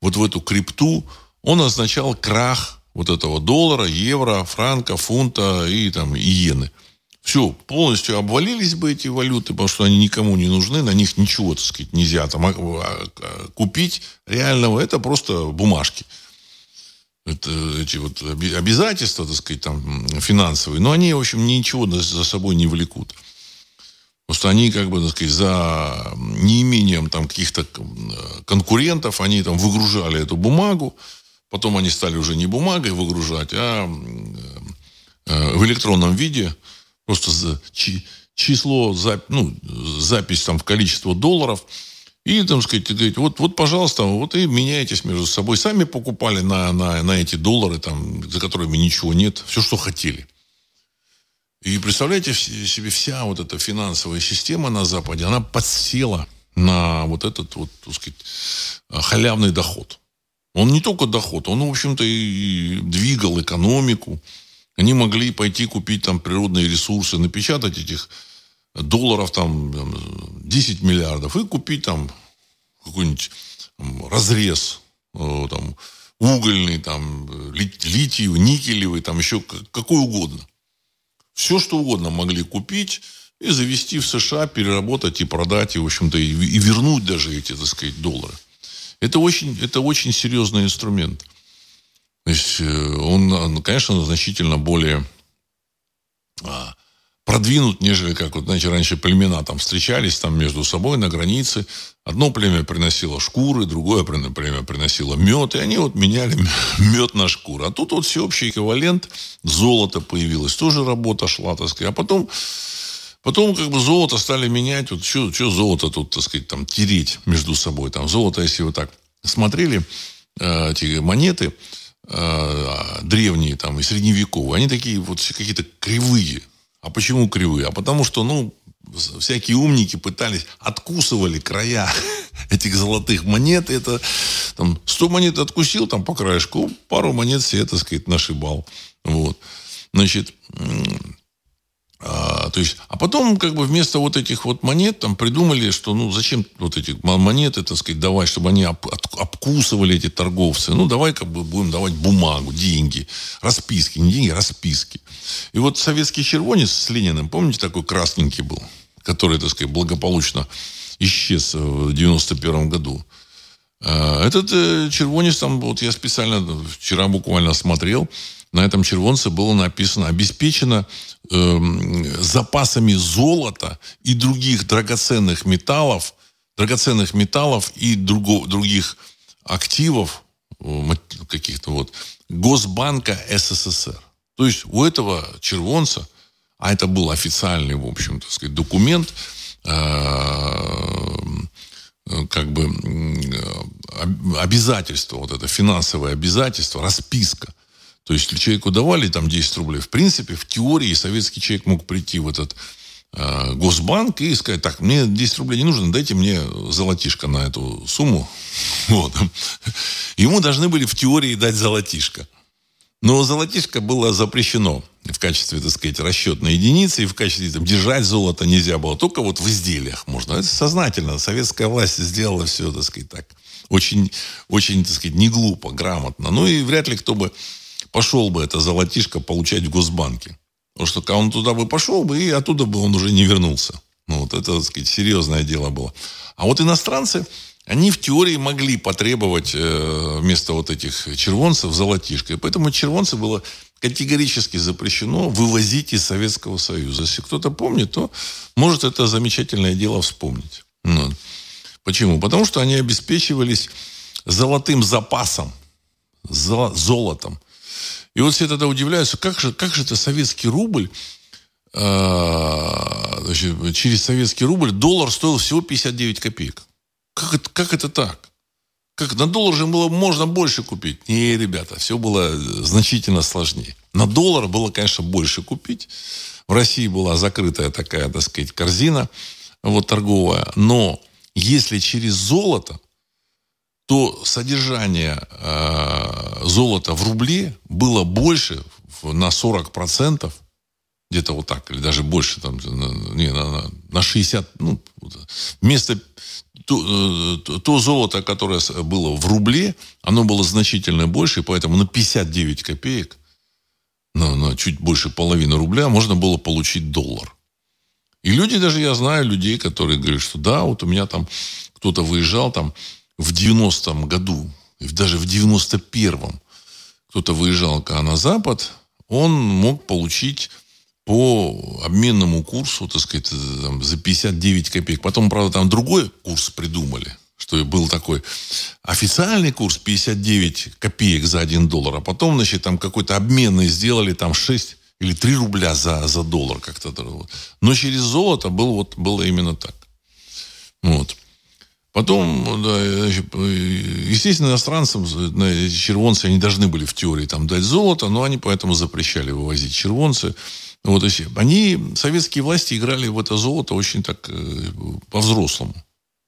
вот в эту крипту, он означал крах вот этого доллара, евро, франка, фунта и там иены. Все, полностью обвалились бы эти валюты, потому что они никому не нужны, на них ничего, так сказать, нельзя там а, а, купить реального. Это просто бумажки. Это эти вот обязательства, так сказать, там, финансовые, но они, в общем, ничего за собой не влекут. Просто они, как бы, так сказать, за неимением там каких-то конкурентов, они там выгружали эту бумагу, потом они стали уже не бумагой выгружать, а э, в электронном виде, просто число, ну, запись там в количество долларов, и, там сказать, говорить, вот, вот, пожалуйста, вот и меняйтесь между собой. Сами покупали на, на, на эти доллары, там, за которыми ничего нет, все, что хотели. И представляете себе, вся вот эта финансовая система на Западе, она подсела на вот этот вот, так сказать, халявный доход. Он не только доход, он, в общем-то, и двигал экономику. Они могли пойти купить там природные ресурсы, напечатать этих долларов там 10 миллиардов и купить там какой-нибудь разрез э, там, угольный, там, литиевый, никелевый, там еще какой угодно. Все, что угодно могли купить и завести в США, переработать и продать, и, в общем-то, и, и вернуть даже эти, так сказать, доллары. Это очень, это очень серьезный инструмент. То есть э, он, конечно, значительно более а, продвинут, нежели как, вот, знаете, раньше племена там встречались там между собой на границе. Одно племя приносило шкуры, другое племя приносило мед, и они вот меняли мед на шкуру. А тут вот всеобщий эквивалент, золото появилось, тоже работа шла, так сказать. А потом, потом как бы золото стали менять, вот что, что золото тут, так сказать, там тереть между собой. Там золото, если вы так смотрели, э, эти монеты, Э, древние там и средневековые, они такие вот какие-то кривые. А почему кривые? А потому что, ну, всякие умники пытались, откусывали края этих золотых монет. Это там 100 монет откусил там по краешку, пару монет себе, так сказать, нашибал. Вот. Значит, а, то есть, а потом, как бы, вместо вот этих вот монет, там, придумали, что, ну, зачем вот эти монеты, так сказать, давать, чтобы они об, об, обкусывали эти торговцы. Ну, давай, как бы, будем давать бумагу, деньги, расписки, не деньги, расписки. И вот советский червонец с Лениным, помните, такой красненький был, который, так сказать, благополучно исчез в 91 году. А, этот э, червонец, там, вот я специально вчера буквально смотрел, на этом червонце было написано «обеспечено э, запасами золота и других драгоценных металлов, драгоценных металлов и друго, других активов э, каких-то вот Госбанка СССР». То есть у этого червонца, а это был официальный, в общем, так сказать, документ, э, как бы обязательство, вот это финансовое обязательство, расписка – то есть, человеку давали там 10 рублей, в принципе, в теории советский человек мог прийти в этот э, Госбанк и сказать, так, мне 10 рублей не нужно, дайте мне золотишко на эту сумму. Вот. Ему должны были в теории дать золотишко. Но золотишко было запрещено в качестве, так сказать, расчетной единицы, и в качестве там, держать золото нельзя было. Только вот в изделиях можно. Это сознательно. Советская власть сделала все, так сказать, так. Очень, очень, так сказать, не глупо, грамотно. Ну и вряд ли кто бы пошел бы это золотишко получать в Госбанке. Потому что он туда бы пошел бы, и оттуда бы он уже не вернулся. Ну, вот это, так сказать, серьезное дело было. А вот иностранцы, они в теории могли потребовать э, вместо вот этих червонцев золотишко. И поэтому червонцы было категорически запрещено вывозить из Советского Союза. Если кто-то помнит, то может это замечательное дело вспомнить. Ну, почему? Потому что они обеспечивались золотым запасом, золотом. И вот все тогда удивляются, как же, как же это советский рубль, э, значит, через советский рубль доллар стоил всего 59 копеек. Как это, как это так? Как, на доллар же было можно больше купить. Не, ребята, все было значительно сложнее. На доллар было, конечно, больше купить. В России была закрытая такая, так сказать, корзина вот, торговая. Но если через золото, то содержание э, золота в рубле было больше на 40% Где-то вот так, или даже больше, там, не, на, на 60, ну, вместо то, э, то золото, которое было в рубле, оно было значительно больше, и поэтому на 59 копеек, на, на чуть больше половины рубля, можно было получить доллар. И люди, даже я знаю людей, которые говорят, что да, вот у меня там кто-то выезжал там в 90-м году, даже в 91-м, кто-то выезжал на Запад, он мог получить по обменному курсу, так сказать, там, за 59 копеек. Потом, правда, там другой курс придумали, что был такой официальный курс 59 копеек за 1 доллар, а потом, значит, там какой-то обменный сделали там 6 или 3 рубля за, за доллар как-то. Но через золото было, вот, было именно так. Вот. Потом, да, естественно, иностранцам, червонцы, они должны были в теории там дать золото, но они поэтому запрещали вывозить червонцы. Вот, и они, советские власти, играли в это золото очень так э, по-взрослому.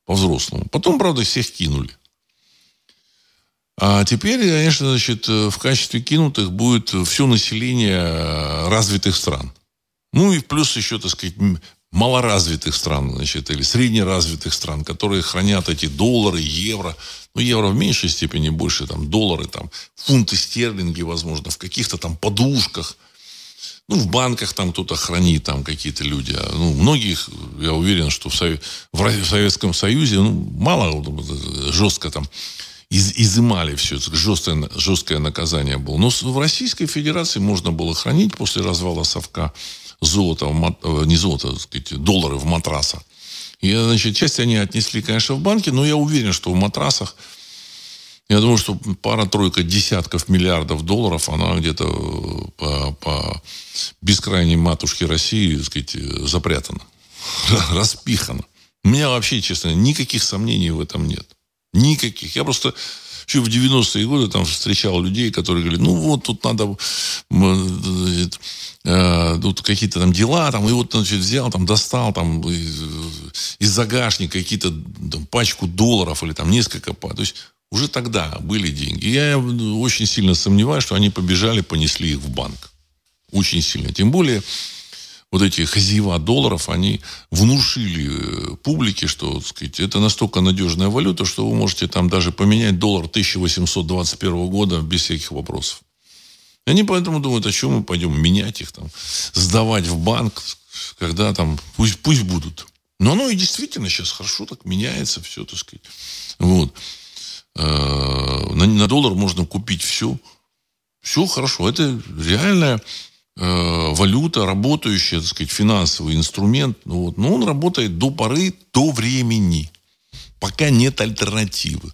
По-взрослому. Потом, правда, всех кинули. А теперь, конечно, значит, в качестве кинутых будет все население развитых стран. Ну и плюс еще, так сказать, малоразвитых стран, значит, или среднеразвитых стран, которые хранят эти доллары, евро. Ну, евро в меньшей степени, больше там доллары, там, фунты стерлинги, возможно, в каких-то там подушках. Ну, в банках там кто-то хранит, там какие-то люди. А, ну, многих, я уверен, что в, Совет, в Советском Союзе, ну, мало жестко там из, изымали все, жесткое, жесткое наказание было. Но в Российской Федерации можно было хранить после развала Совка золото, э, не золото, так сказать, доллары в матрасах. И, значит, часть они отнесли, конечно, в банки, но я уверен, что в матрасах, я думаю, что пара-тройка десятков миллиардов долларов, она где-то э, по, по бескрайней матушке России, так сказать, запрятана, распихана. У меня вообще, честно, никаких сомнений в этом нет. Никаких. Я просто еще в 90-е годы там встречал людей, которые говорили, ну вот тут надо э, э, тут какие-то там дела, там, и вот, значит, взял, там, достал там из, из загашника какие-то там, пачку долларов или там несколько, то есть уже тогда были деньги. Я очень сильно сомневаюсь, что они побежали, понесли их в банк. Очень сильно. Тем более, вот эти хозяева долларов, они внушили э, публике, что так сказать, это настолько надежная валюта, что вы можете там даже поменять доллар 1821 года без всяких вопросов. И они поэтому думают, а чем мы пойдем менять их, там, сдавать в банк, когда там, пусть, пусть будут. Но оно и действительно сейчас хорошо так меняется все, так сказать. Вот. Э, на, на доллар можно купить все. Все хорошо. Это реальная валюта, работающая, так сказать, финансовый инструмент. Ну, вот, но он работает до поры, до времени. Пока нет альтернативы.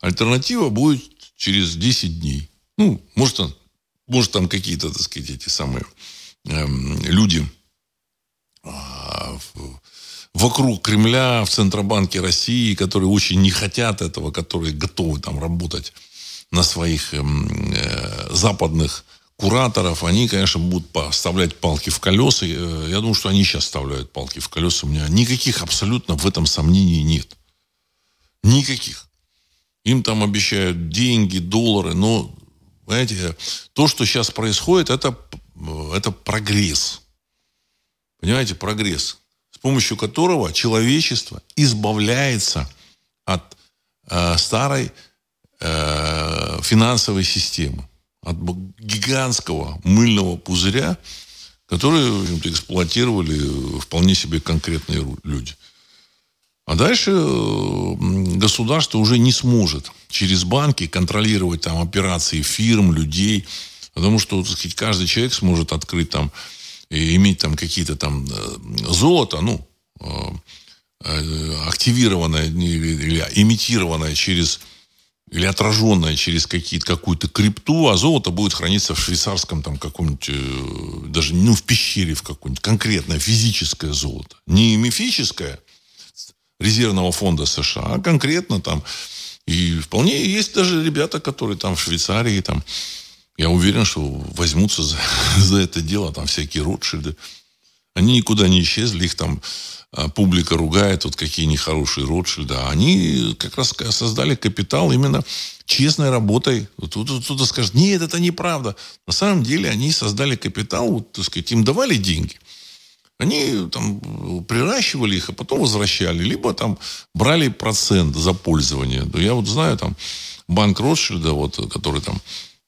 Альтернатива будет через 10 дней. Ну, может, он, может там какие-то, так сказать, эти самые эм, люди э, вокруг Кремля, в Центробанке России, которые очень не хотят этого, которые готовы там работать на своих эм, э, западных кураторов, они, конечно, будут поставлять палки в колеса. Э, я думаю, что они сейчас вставляют палки в колеса. У меня никаких абсолютно в этом сомнений нет. Никаких. Им там обещают деньги, доллары, но, знаете, то, что сейчас происходит, это, это прогресс. Понимаете, прогресс, с помощью которого человечество избавляется от э, старой э, финансовой системы от гигантского мыльного пузыря, который эксплуатировали вполне себе конкретные люди. А дальше государство уже не сможет через банки контролировать там операции фирм, людей, потому что так сказать, каждый человек сможет открыть там и иметь там какие-то там э, золото, ну, э, э, активированное или имитированное через или отраженное через какие-то, какую-то крипту, а золото будет храниться в швейцарском там каком-нибудь, э, даже ну, в пещере в каком-нибудь, конкретное физическое золото. Не мифическое резервного фонда США, а конкретно там. И вполне есть даже ребята, которые там в Швейцарии, там, я уверен, что возьмутся за, за это дело, там всякие Ротшильды. Они никуда не исчезли, их там публика ругает, вот какие нехорошие Ротшильды. А они как раз создали капитал именно честной работой. Тут кто-то скажет, нет, это неправда. На самом деле они создали капитал, вот, так сказать, им давали деньги. Они там приращивали их, а потом возвращали. Либо там брали процент за пользование. Я вот знаю, там, банк Ротшильда, вот, который там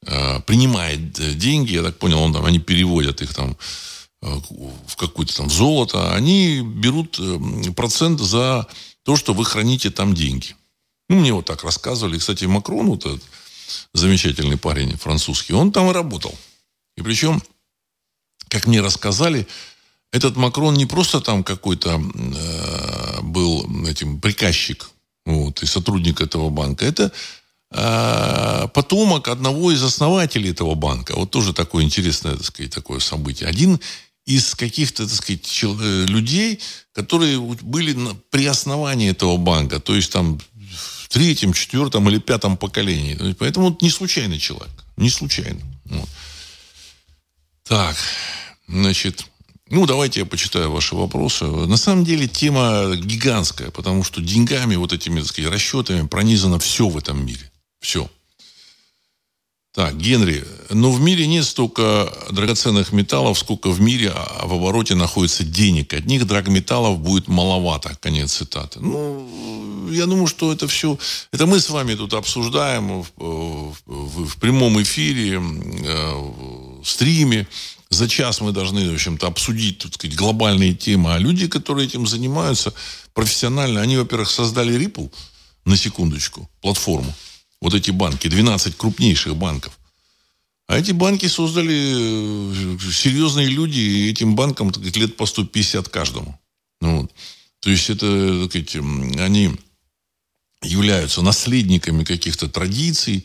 э, принимает деньги, я так понял, он, там, они переводят их там Э, в какое-то там золото, они берут э, процент за то, что вы храните там деньги. Ну, мне вот так рассказывали. Кстати, Макрон, вот этот замечательный парень французский, он там и работал. И причем, как мне рассказали, этот Макрон не просто там какой-то э, был этим приказчик вот, и сотрудник этого банка. Это э, потомок одного из основателей этого банка. Вот тоже такое интересное, так сказать, такое событие. Один из каких-то, так сказать, э, людей, которые были при основании этого банка, то есть там в третьем, четвертом или пятом поколении. Поэтому это не случайный человек. Не случайно. Вот. Так, значит, ну, давайте я почитаю ваши вопросы. На самом деле тема гигантская, потому что деньгами, вот этими, так сказать, расчетами пронизано все в этом мире. Все. Так, Генри, но в мире нет столько драгоценных металлов, сколько в мире а в обороте находится денег. Одних драгметаллов будет маловато. Конец цитаты. Ну, я думаю, что это все... Это мы с вами тут обсуждаем в, в, в прямом эфире, э, в стриме. За час мы должны, в общем-то, обсудить, так сказать, глобальные темы. А люди, которые этим занимаются профессионально, они, во-первых, создали Ripple, на секундочку, платформу вот эти банки, 12 крупнейших банков. А эти банки создали э, серьезные люди, и этим банкам так, лет по 150 каждому. Ну. То есть это, так сказать, они являются наследниками каких-то традиций,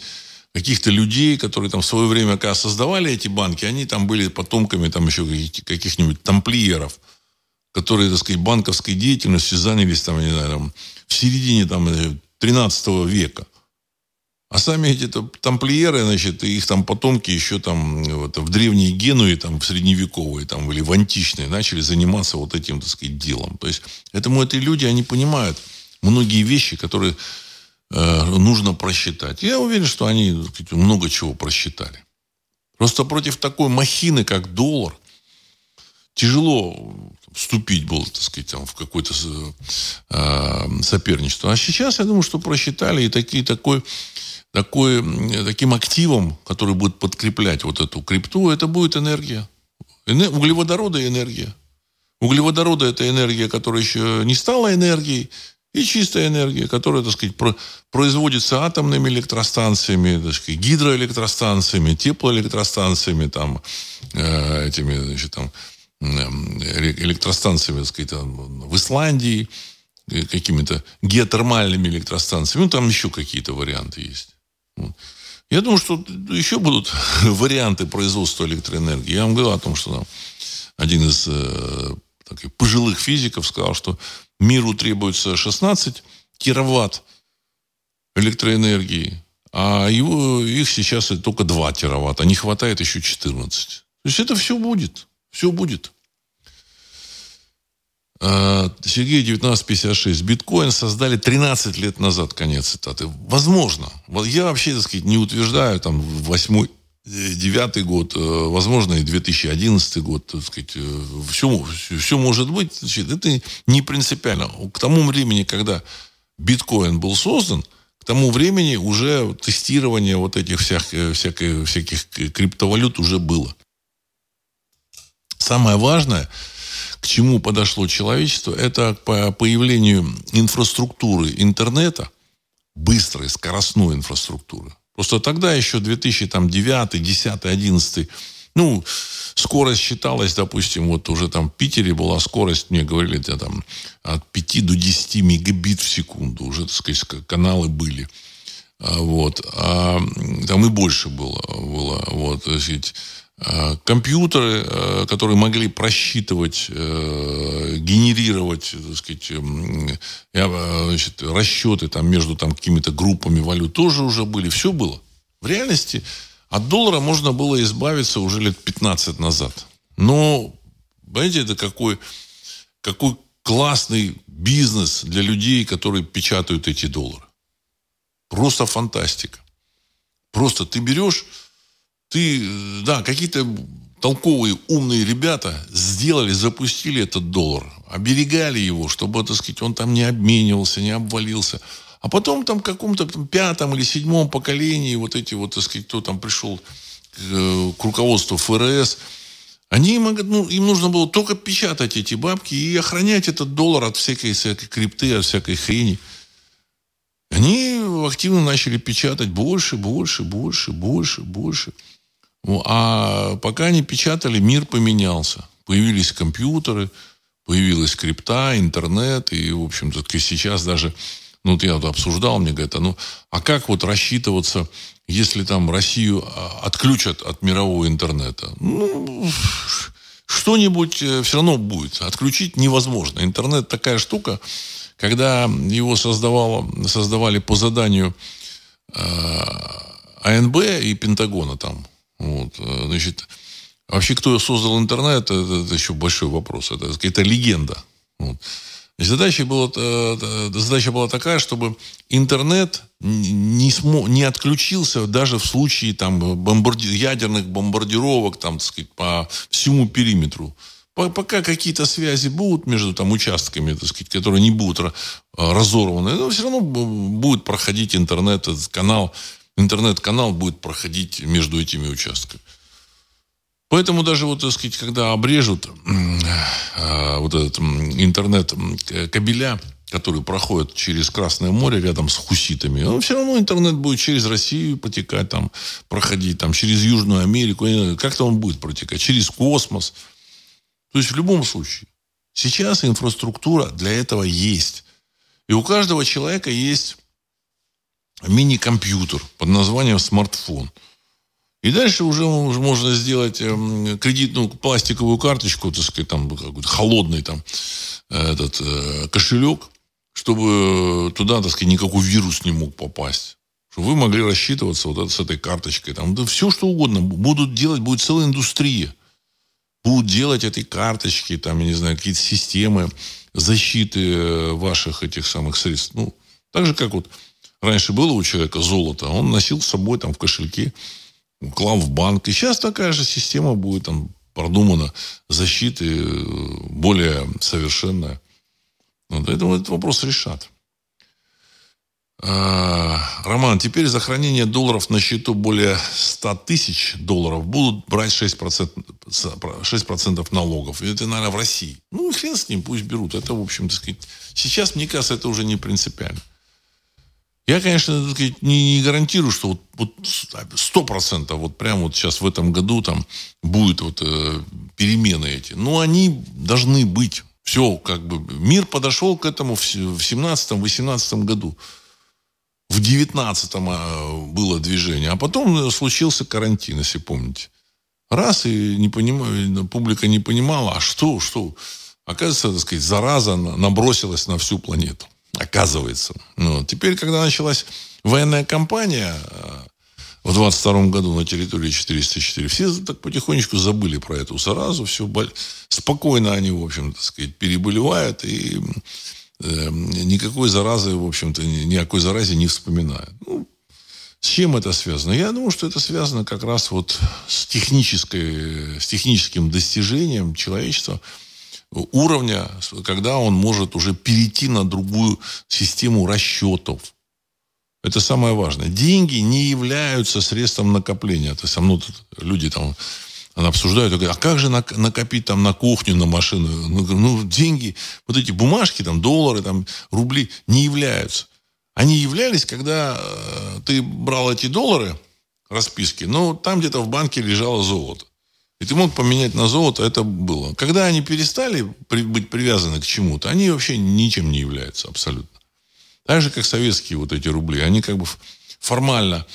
каких-то людей, которые там в свое время, когда создавали эти банки, они там были потомками там еще каких-нибудь тамплиеров, которые, так сказать, банковской деятельностью занялись там, не знаю, там, в середине там 13 э, века. А сами эти тамплиеры, значит, их там потомки еще там вот, в древние Генуи, там, в средневековые, там, или в античные, начали заниматься вот этим, так сказать, делом. То есть, этому эти люди, они понимают многие вещи, которые э, нужно просчитать. Я уверен, что они сказать, много чего просчитали. Просто против такой махины, как доллар, тяжело вступить было, так сказать, там, в какое-то э, соперничество. А сейчас, я думаю, что просчитали и такие, такой такой, таким активом, который будет подкреплять вот эту крипту, это будет энергия. Энер... Углеводороды и энергия. Углеводороды – это энергия, которая еще не стала энергией, и чистая энергия, которая, так сказать, про, производится атомными электростанциями, так сказать, гидроэлектростанциями, теплоэлектростанциями, там, э, этими, значит, там, э, электростанциями, так сказать, там, в Исландии, э, какими-то геотермальными электростанциями. Ну, там еще какие-то варианты есть. Я думаю, что еще будут варианты производства электроэнергии. Я вам говорил о том, что там один из э, таких пожилых физиков сказал, что миру требуется 16 тераватт электроэнергии, а его, их сейчас только 2 тераватта, не хватает еще 14. То есть это все будет, все будет. А, Сергей 1956. Биткоин создали 13 лет назад, конец цитаты. Возможно. Я вообще, так сказать, не утверждаю, там, восьмой, э, девятый год, э, возможно, и 2011 год, так сказать, все, э, все может быть. Значит, это не принципиально. К тому времени, когда биткоин был создан, к тому времени уже тестирование вот этих всех, всяких, всяких криптовалют уже было. Самое важное – к чему подошло человечество, это по появлению инфраструктуры интернета, быстрой, скоростной инфраструктуры. Просто тогда еще 2009, 10, 11, ну, скорость считалась, допустим, вот уже там в Питере была скорость, мне говорили, это там от 5 до 10 мегабит в секунду. Уже, так сказать, каналы были. А, вот. А, там и больше было. было вот, то есть, компьютеры, э, которые могли просчитывать, э, генерировать, так сказать, значит, расчеты там, между там, какими-то группами валют, тоже уже были. Все было. В реальности от доллара можно было избавиться уже лет 15 назад. Но Понимаете, это какой, какой классный бизнес для людей, которые печатают эти доллары. Просто фантастика. Просто ты берешь, ты, да, какие-то толковые, умные ребята сделали, запустили этот доллар, оберегали его, чтобы, так сказать, он там не обменивался, не обвалился. А потом там в каком-то пятом или седьмом поколении вот эти вот, так сказать, кто там пришел к, э, к руководству ФРС, они могут, ну, им нужно было только печатать эти бабки и охранять этот доллар от всякой, всякой крипты, от всякой хрени. Они активно начали печатать больше, больше, больше, больше, больше. Ну, а пока они печатали, мир поменялся. Появились компьютеры, появилась крипта, интернет. И, в общем-то, сейчас даже, ну, вот я вот обсуждал, мне говорят, а ну, а как вот рассчитываться, если там Россию а, отключат от мирового интернета? Ну, что-нибудь э, все равно будет. Отключить невозможно. Интернет такая штука, когда его создавало, создавали по заданию э, АНБ и Пентагона там, вот, э, значит, вообще, кто создал интернет, это, это еще большой вопрос. Это какая-то легенда. Вот. Задача была, э, задача была такая, чтобы интернет не, смог, не отключился даже в случае там, бомбарди, ядерных бомбардировок там, сказать, по всему периметру. Пока какие-то связи будут между там, участками, так сказать, которые не будут разорваны, но все равно будет проходить интернет, канал интернет-канал будет проходить между этими участками. Поэтому даже вот, так сказать, когда обрежут э, вот этот интернет-кабеля, которые проходят через Красное море рядом с хуситами, он все равно интернет будет через Россию протекать, там, проходить, там, через Южную Америку, как-то он будет протекать, через космос. То есть в любом случае. Сейчас инфраструктура для этого есть. И у каждого человека есть мини-компьютер под названием смартфон. И дальше уже, можно сделать э, кредитную пластиковую карточку, так сказать, там какой-то холодный там этот э, кошелек, чтобы туда, так сказать, никакой вирус не мог попасть. Чтобы вы могли рассчитываться вот с этой карточкой. Там, да все что угодно. Будут делать, будет целая индустрия. Будут делать этой карточки, там, я не знаю, какие-то системы защиты э, ваших этих самых средств. Ну, так же, как вот Раньше было у человека золото, он носил с собой там в кошельке, клал в банк. И сейчас такая же система будет там продумана, защиты э, более совершенная. Вот, поэтому этот вопрос решат. А, Роман, теперь за хранение долларов на счету более 100 тысяч долларов будут брать 6%, 6% налогов. Это, наверное, в России. Ну, хрен с ним, пусть берут. Это, в общем, так сказать, сейчас, мне кажется, это уже не принципиально. Я, конечно, сказать, не, не гарантирую, что вот, вот 100% вот прямо вот сейчас в этом году там будет вот э, перемены эти. Но они должны быть. Все, как бы, мир подошел к этому в 17-18 году. В 19-м э, было движение, а потом случился карантин, если помните. Раз, и не понимаю, публика не понимала, а что, что? Оказывается, так сказать, зараза набросилась на всю планету. Оказывается. Ну, теперь, когда началась военная кампания э, в 22 году на территории 404, все так потихонечку забыли про эту заразу, все спокойно они, в общем, так сказать, переболевают и э, никакой заразы, в общем-то, никакой заразе не вспоминают. Ну, с чем это связано? Я думаю, что это связано как раз вот с, технической, с техническим достижением человечества – уровня, когда он может уже перейти на другую систему расчетов. Это самое важное. Деньги не являются средством накопления. То есть, ну, люди там обсуждают, говорят, а как же накопить там на кухню, на машину? Ну, ну, деньги, вот эти бумажки, там, доллары, там, рубли не являются. Они являлись, когда э, ты брал эти доллары, расписки, но там где-то в банке лежало золото. И ты мог поменять на золото, это было. Когда они перестали быть привязаны к чему-то, они вообще ничем не являются абсолютно. Так же, как советские вот эти рубли. Они как бы формально,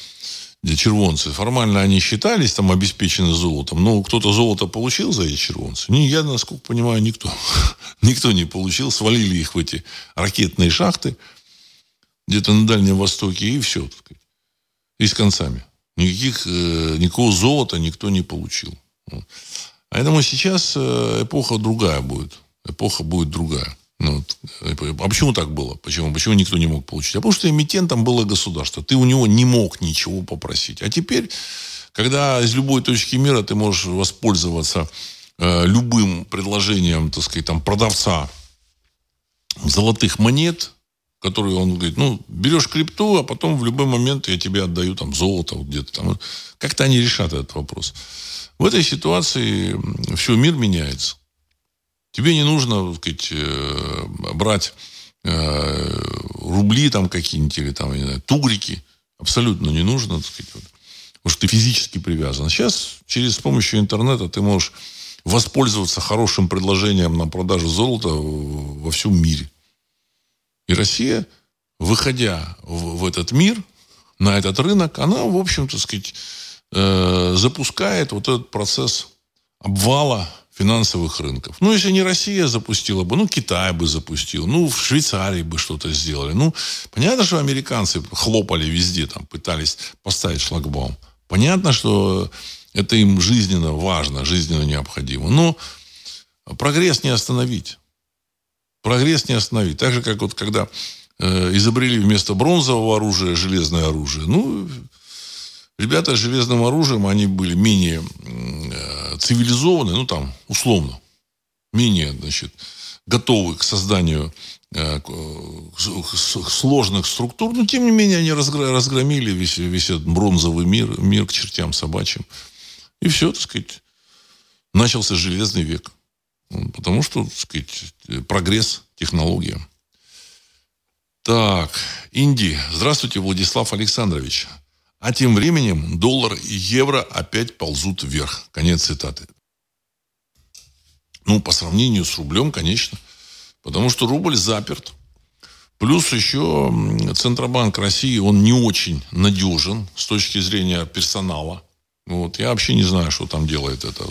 червонцы, формально они считались там обеспечены золотом. Но кто-то золото получил за эти червонцы? Не, я, насколько понимаю, никто. никто не получил. Свалили их в эти ракетные шахты где-то на Дальнем Востоке, и все. И с концами. Никаких, э, никакого золота никто не получил. Поэтому сейчас э, эпоха другая будет. Эпоха будет другая. Ну, а почему так было? Почему? Почему никто не мог получить? А потому что эмитентом было государство. Ты у него не мог ничего попросить. А теперь, когда из любой точки мира ты можешь воспользоваться э, любым предложением, так сказать, там, продавца золотых монет, которые он говорит, ну, берешь крипту, а потом в любой момент я тебе отдаю там золото вот где-то там. Как-то они решат этот вопрос. В этой ситуации все, мир меняется. Тебе не нужно, так сказать, э, брать э, рубли там какие-нибудь или там, не знаю, тугрики. Абсолютно не нужно, так сказать. Потому что ты физически привязан. Сейчас через с помощью интернета ты можешь воспользоваться хорошим предложением на продажу золота во всем мире. И Россия, выходя в, в этот мир, на этот рынок, она, в общем-то, сказать, э, запускает вот этот процесс обвала финансовых рынков. Ну, если не Россия запустила бы, ну, Китай бы запустил, ну, в Швейцарии бы что-то сделали. Ну, понятно, что американцы хлопали везде, там, пытались поставить шлагбаум. Понятно, что это им жизненно важно, жизненно необходимо. Но прогресс не остановить. Прогресс не остановить. Так же, как вот когда э, изобрели вместо бронзового оружия железное оружие. Ну, ребята с железным оружием, они были менее э, цивилизованы, ну, там, условно, менее, значит, готовы к созданию э, сложных структур, но тем не менее они разгромили весь, весь этот бронзовый мир, мир к чертям собачьим. И все, так сказать, начался железный век. Потому что, так сказать, прогресс, технология. Так, Индия. Здравствуйте, Владислав Александрович. А тем временем доллар и евро опять ползут вверх. Конец цитаты. Ну, по сравнению с рублем, конечно. Потому что рубль заперт. Плюс еще Центробанк России, он не очень надежен с точки зрения персонала. Вот. Я вообще не знаю, что там делает это.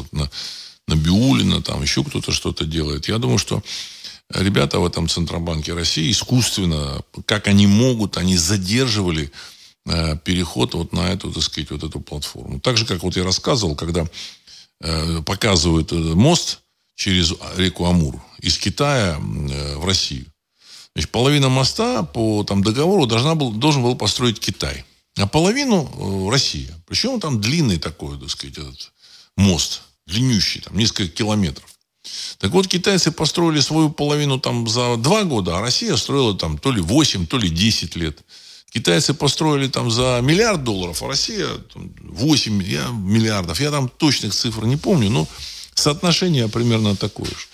Набиулина, там еще кто-то что-то делает. Я думаю, что ребята в этом Центробанке России искусственно, как они могут, они задерживали э, переход вот на эту, так сказать, вот эту платформу. Так же, как вот я рассказывал, когда э, показывают мост через реку Амур из Китая э, в Россию. Значит, половина моста по там, договору должна был, должен был построить Китай. А половину э, Россия. Причем там длинный такой, так сказать, этот мост длиннющий, там несколько километров. Так вот, китайцы построили свою половину там за два года, а Россия строила там то ли 8, то ли 10 лет. Китайцы построили там за миллиард долларов, а Россия там, 8 миллиардов. Я там точных цифр не помню, но соотношение примерно такое же.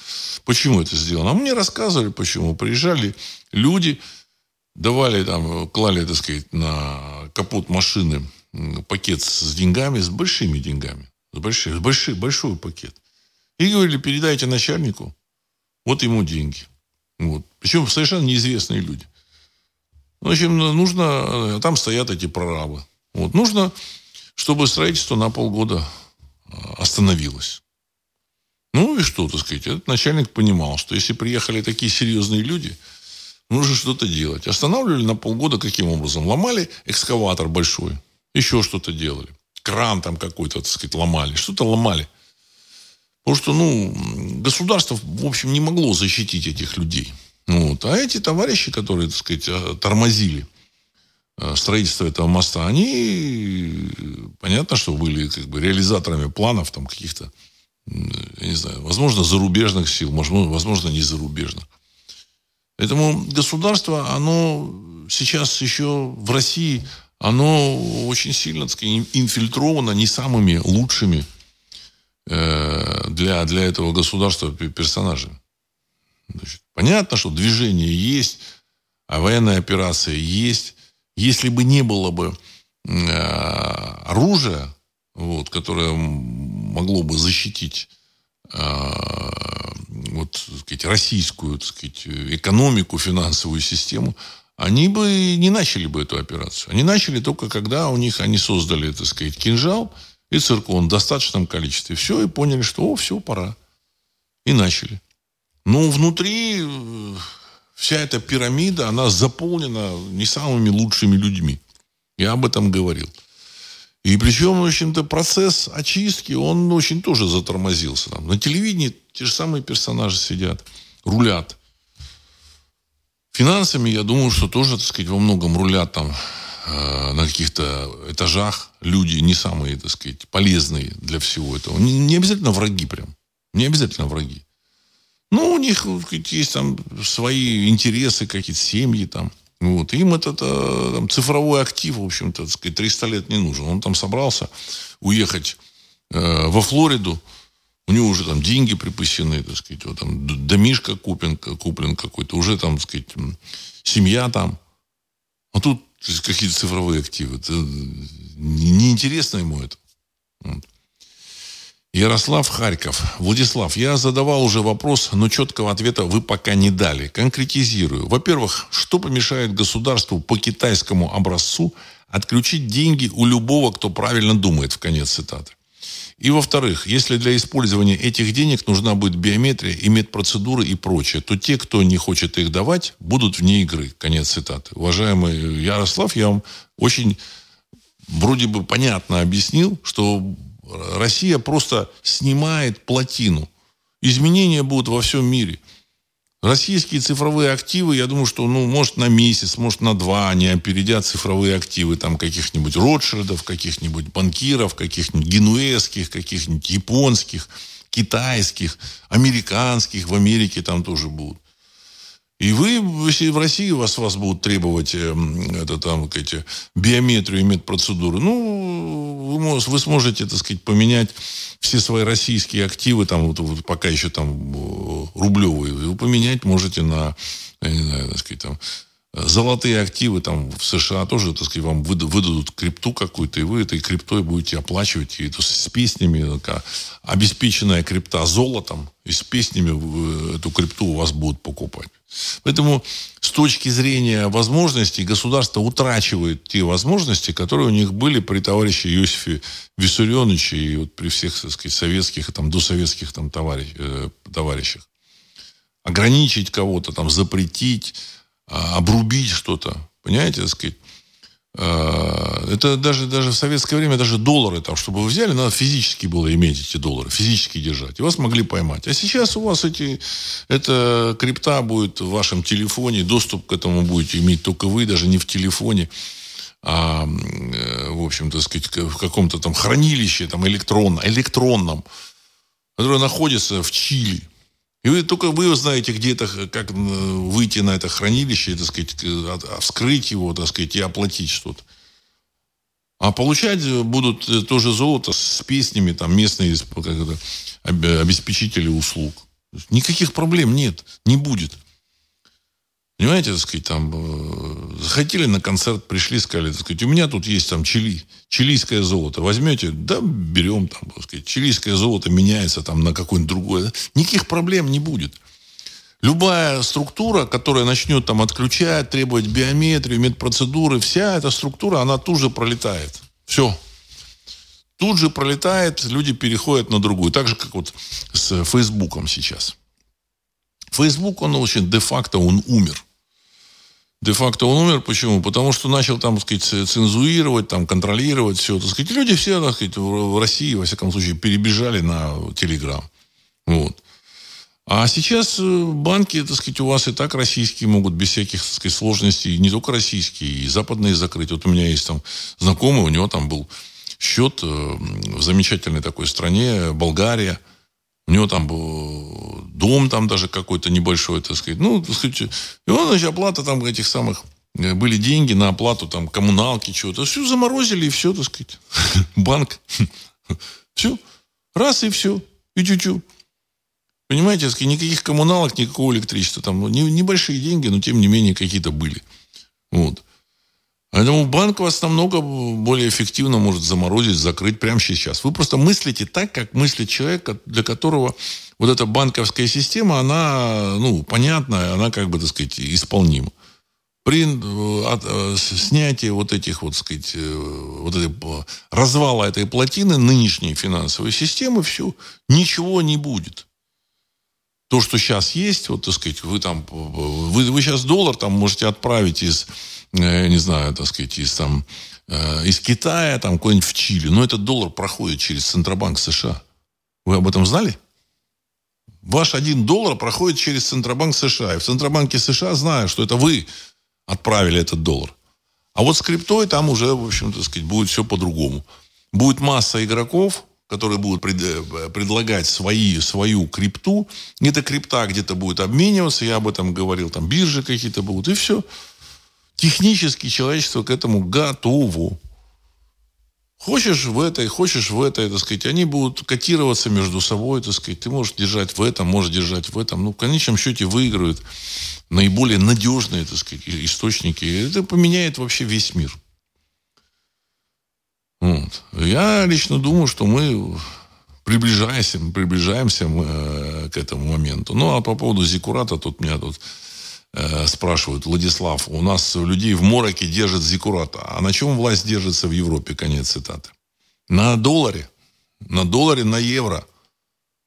Почему это сделано? А мне рассказывали, почему. Приезжали люди, давали там, клали, так сказать, на капот машины пакет с деньгами, с большими деньгами. Большой, большой, большой пакет. И говорили, передайте начальнику, вот ему деньги. Вот. Причем совершенно неизвестные люди. В общем, нужно, там стоят эти прорабы. Вот. Нужно, чтобы строительство на полгода а, остановилось. Ну и что, так сказать, этот начальник понимал, что если приехали такие серьезные люди, нужно что-то делать. Останавливали на полгода каким образом? Ломали экскаватор большой, еще что-то делали кран там какой-то, так сказать, ломали. Что-то ломали. Потому что, ну, государство, в общем, не могло защитить этих людей. Вот. А эти товарищи, которые, так сказать, э, тормозили э, строительство этого моста, они, понятно, что были как бы реализаторами планов там каких-то, я не знаю, возможно, зарубежных сил, возможно, не зарубежных. Поэтому государство, оно сейчас еще в России оно очень сильно, так сказать, инфильтровано не самыми лучшими э, для, для этого государства персонажами. Значит, понятно, что движение есть, а военная операция есть. Если бы не было бы э, оружия, вот, которое могло бы защитить э, вот, так сказать, российскую так сказать, экономику, финансовую систему, они бы не начали бы эту операцию. Они начали только когда у них, они создали, так сказать, кинжал и циркон в достаточном количестве. Все, и поняли, что, о, все, пора. И начали. Но внутри э, вся эта пирамида, она заполнена не самыми лучшими людьми. Я об этом говорил. И причем, в общем-то, процесс очистки, он очень тоже затормозился. Там. На телевидении те же самые персонажи сидят, рулят. Финансами, я думаю, что тоже, так сказать, во многом рулят там э, на каких-то этажах люди не самые, так сказать, полезные для всего этого. Не, не обязательно враги прям. Не обязательно враги. Ну, у них сказать, есть там свои интересы, какие-то семьи там. Вот. Им этот э, там, цифровой актив, в общем-то, так сказать, 300 лет не нужен. Он там собрался уехать э, во Флориду, у него уже там деньги припасены, так сказать, вот там домишка куплен, куплен какой-то, уже там, так сказать, семья там. А тут какие-то цифровые активы. Это неинтересно ему это. Ярослав Харьков. Владислав, я задавал уже вопрос, но четкого ответа вы пока не дали. Конкретизирую. Во-первых, что помешает государству по китайскому образцу отключить деньги у любого, кто правильно думает, в конец цитаты. И во-вторых, если для использования этих денег нужна будет биометрия и медпроцедуры и прочее, то те, кто не хочет их давать, будут вне игры. Конец цитаты. Уважаемый Ярослав, я вам очень вроде бы понятно объяснил, что Россия просто снимает плотину. Изменения будут во всем мире. Российские цифровые активы, я думаю, что, ну, может, на месяц, может, на два они опередят цифровые активы там каких-нибудь Ротшильдов, каких-нибудь банкиров, каких-нибудь генуэзских, каких-нибудь японских, китайских, американских, в Америке там тоже будут. И вы, если в России вас, вас будут требовать э, это, там, эти, биометрию и медпроцедуры, ну, вы, вы сможете, так сказать, поменять все свои российские активы, там, вот, вот пока еще там э, рублевые, вы поменять можете на, я не знаю, так сказать, там, золотые активы там в США тоже, так сказать, вам выдадут крипту какую-то, и вы этой криптой будете оплачивать, и это с песнями, такая, обеспеченная крипта золотом, и с песнями эту крипту у вас будут покупать. Поэтому с точки зрения возможностей государство утрачивает те возможности, которые у них были при товарище Иосифе Виссарионовиче и вот при всех, так сказать, советских там досоветских там товарищ, э, товарищах. Ограничить кого-то, там, запретить, обрубить что-то. Понимаете, так сказать? А, это даже, даже в советское время даже доллары, там, чтобы вы взяли, надо физически было иметь эти доллары, физически держать. И вас могли поймать. А сейчас у вас эти, эта крипта будет в вашем телефоне, доступ к этому будете иметь только вы, даже не в телефоне, а, э, в общем, так сказать, в каком-то там хранилище там электронном, электронном, которое находится в Чили. И вы только вы знаете, где это, как выйти на это хранилище, так сказать, а, вскрыть его, так сказать, и оплатить что-то. А получать будут э, тоже золото с песнями, там, местные как это, обеспечители услуг. Никаких проблем нет, не будет. Понимаете, так сказать, там, э, захотели на концерт, пришли, сказали, так сказать, у меня тут есть там чили, чилийское золото, возьмете, да, берем там, так сказать, чилийское золото меняется там на какое-нибудь другое. Никаких проблем не будет. Любая структура, которая начнет там отключать, требовать биометрию, медпроцедуры, вся эта структура, она тут же пролетает. Все. Тут же пролетает, люди переходят на другую. Так же, как вот с Фейсбуком сейчас. Фейсбук, он очень де-факто, он умер де-факто он умер. Почему? Потому что начал там, так сказать, цензурировать, там, контролировать все. Так сказать, люди все, так сказать, в России, во всяком случае, перебежали на Телеграм. Вот. А сейчас э, банки, так сказать, у вас и так российские могут без всяких, так сказать, сложностей, не только российские, и западные закрыть. Вот у меня есть там знакомый, у него там был счет э, в замечательной такой стране, Болгария – у него там был дом там даже какой-то небольшой, так сказать. Ну, так сказать, и он, значит, оплата там этих самых э, были деньги на оплату там коммуналки, чего-то. Все заморозили, и все, так сказать. Банк. Все. Раз, и все. И чуть-чуть. Понимаете, так никаких коммуналок, никакого электричества. Там ну, небольшие деньги, но тем не менее какие-то были. Вот. Поэтому банк вас намного более эффективно может заморозить, закрыть прямо сейчас. Вы просто мыслите так, как мыслит человек, для которого вот эта банковская система, она, ну, понятная, она как бы, так сказать, исполнима. При э, э, снятии вот этих, вот, сказать, э, вот этой, развала этой плотины нынешней финансовой системы, все, ничего не будет то, что сейчас есть, вот, так сказать, вы там, вы, вы сейчас доллар там можете отправить из, я не знаю, так сказать, из там э, из Китая, там, куда-нибудь в Чили, но этот доллар проходит через Центробанк США. Вы об этом знали? Ваш один доллар проходит через Центробанк США. И в Центробанке США знают, что это вы отправили этот доллар. А вот с криптой там уже, в общем-то, сказать, будет все по-другому. Будет масса игроков, которые будут пред, э, предлагать свои, свою крипту. Эта крипта где-то будет обмениваться, я об этом говорил, там биржи какие-то будут, и все. Технически человечество к этому готово. Хочешь в этой, хочешь в этой, так сказать, они будут котироваться между собой, так сказать, ты можешь держать в этом, можешь держать в этом. Ну, в конечном счете выиграют наиболее надежные, так сказать, источники. Это поменяет вообще весь мир. Вот. Я лично думаю, что мы приближаемся, приближаемся э, к этому моменту. Ну, а по поводу Зикурата, тут меня тут спрашивают, Владислав, у нас людей в мороке держат Зикурата. А на чем власть держится в Европе? Конец цитаты. На долларе. На долларе, на евро.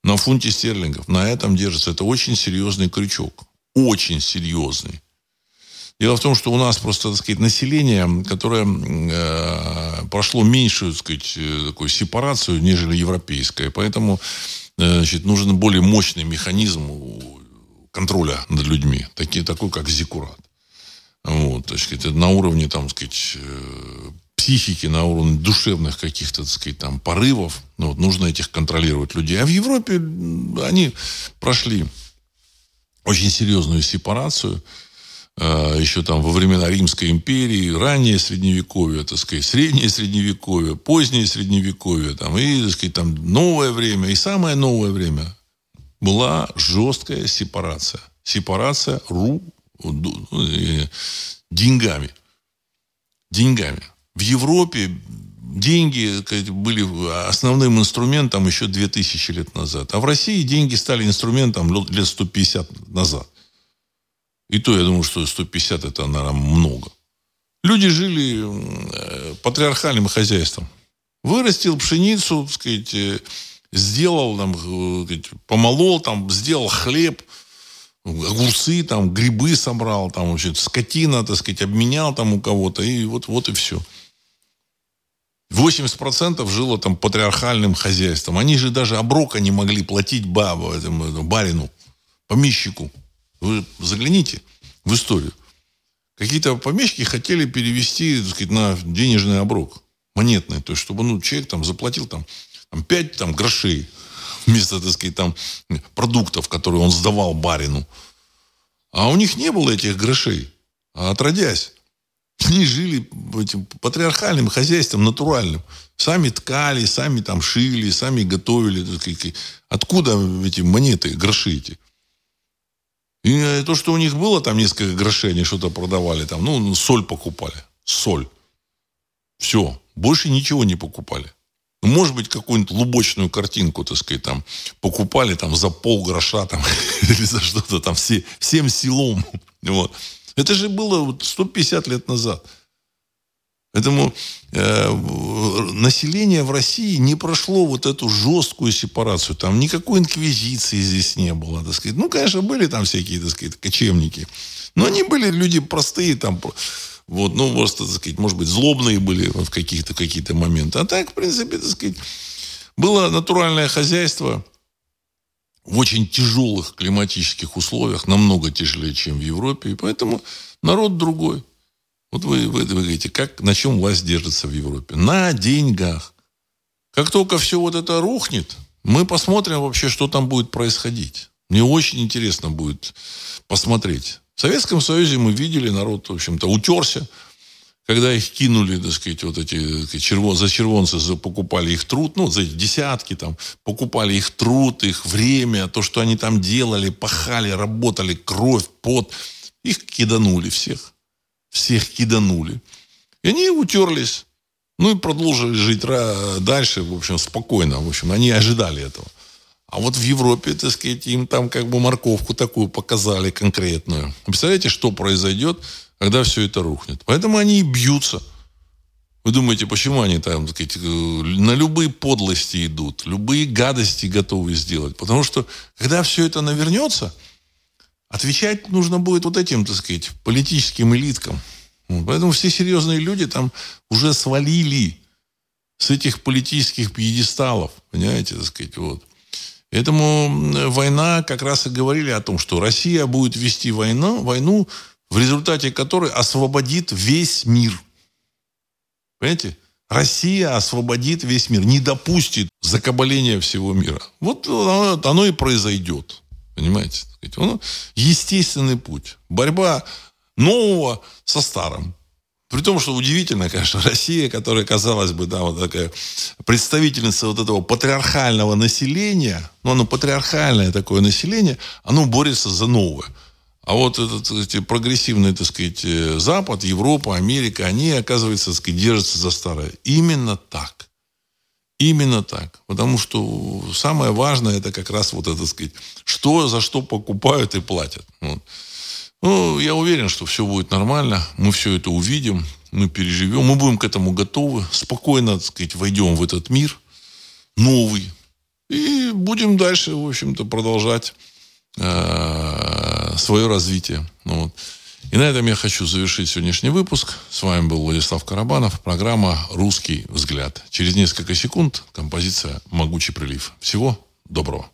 На фунте стерлингов. На этом держится. Это очень серьезный крючок. Очень серьезный. Дело в том, что у нас просто, так сказать, население, которое э, прошло меньшую, так сказать, э, такую сепарацию, нежели европейское. Поэтому э, значит, нужен более мощный механизм контроля над людьми, такие, такой, как зикурат. Вот, так сказать, на уровне, там, сказать, э, психики, на уровне душевных каких-то, так сказать, там, порывов. Ну, вот, нужно этих контролировать людей. А в Европе они прошли очень серьезную сепарацию – а, еще там во времена Римской империи, раннее средневековье, так сказать, среднее средневековье, позднее средневековье, там, и, так сказать, там новое время, и самое новое время была жесткая сепарация. Сепарация ру, э, деньгами. Деньгами. В Европе деньги были основным инструментом еще 2000 лет назад. А в России деньги стали инструментом лет 150 назад. И то, я думаю, что 150 это, наверное, много. Люди жили э, патриархальным хозяйством. Вырастил пшеницу, так сказать, э, сделал, там, э, помолол, там, сделал хлеб, огурцы, там, грибы собрал, там, вообще, скотина, так сказать, обменял там у кого-то, и вот, вот и все. 80% жило там патриархальным хозяйством. Они же даже оброка не могли платить бабу, этому, барину, помещику. Вы загляните в историю. Какие-то помещики хотели перевести, так сказать, на денежный оброк. Монетный. То есть, чтобы ну, человек там заплатил там, там 5 там, грошей вместо, так сказать, там, продуктов, которые он сдавал барину. А у них не было этих грошей. А отродясь, они жили этим патриархальным хозяйством, натуральным. Сами ткали, сами там шили, сами готовили. Откуда эти монеты, гроши эти? И э, то, что у них было там несколько грошей, они что-то продавали, там, ну, ну, соль покупали. Соль. Все. Больше ничего не покупали. Может быть, какую-нибудь лубочную картинку, так сказать, там, покупали там за пол гроша там, или за что-то там, все, всем селом. Вот. Это же было вот 150 лет назад. Поэтому э, население в России не прошло вот эту жесткую сепарацию. Там никакой инквизиции здесь не было. Так сказать. Ну, конечно, были там всякие, так сказать, кочевники. Но они были люди простые, там, вот, ну, просто, так сказать, может быть, злобные были в каких-то какие-то моменты. А так, в принципе, так сказать, было натуральное хозяйство в очень тяжелых климатических условиях, намного тяжелее, чем в Европе. И поэтому народ другой. Вот вы, вы, вы говорите, как, на чем власть держится в Европе? На деньгах. Как только все вот это рухнет, мы посмотрим вообще, что там будет происходить. Мне очень интересно будет посмотреть. В Советском Союзе мы видели, народ, в общем-то, утерся, когда их кинули, так сказать, вот эти червон, за червонцы за, покупали их труд, ну, за эти десятки там, покупали их труд, их время, то, что они там делали, пахали, работали, кровь, пот, их киданули всех всех киданули. И они утерлись. Ну и продолжили жить дальше, в общем, спокойно. В общем, они ожидали этого. А вот в Европе, так сказать, им там как бы морковку такую показали конкретную. Представляете, что произойдет, когда все это рухнет? Поэтому они и бьются. Вы думаете, почему они там, так сказать, на любые подлости идут, любые гадости готовы сделать? Потому что, когда все это навернется, Отвечать нужно будет вот этим, так сказать, политическим элиткам. Поэтому все серьезные люди там уже свалили с этих политических пьедесталов, понимаете, так сказать, вот. Поэтому война как раз и говорили о том, что Россия будет вести войну, войну, в результате которой освободит весь мир. Понимаете? Россия освободит весь мир, не допустит закабаления всего мира. Вот оно, и произойдет. Понимаете? естественный путь. Борьба нового со старым. При том, что удивительно, конечно, Россия, которая, казалось бы, да, вот такая представительница вот этого патриархального населения, ну, оно патриархальное такое население, оно борется за новое. А вот этот эти, прогрессивный, так сказать, э, Запад, Европа, Америка, они, оказывается, так сказать, держатся за старое. Именно так. Именно так. Потому что самое важное, это как раз вот это, так сказать, что за что покупают и платят. Вот. Ну, я уверен, что все будет нормально. Мы все это увидим, мы переживем, мы будем к этому готовы. Спокойно, так сказать, войдем в этот мир новый. И будем дальше, в общем-то, продолжать э, свое развитие. Ну, вот. И на этом я хочу завершить сегодняшний выпуск. С вами был Владислав Карабанов. Программа «Русский взгляд». Через несколько секунд композиция «Могучий прилив». Всего доброго.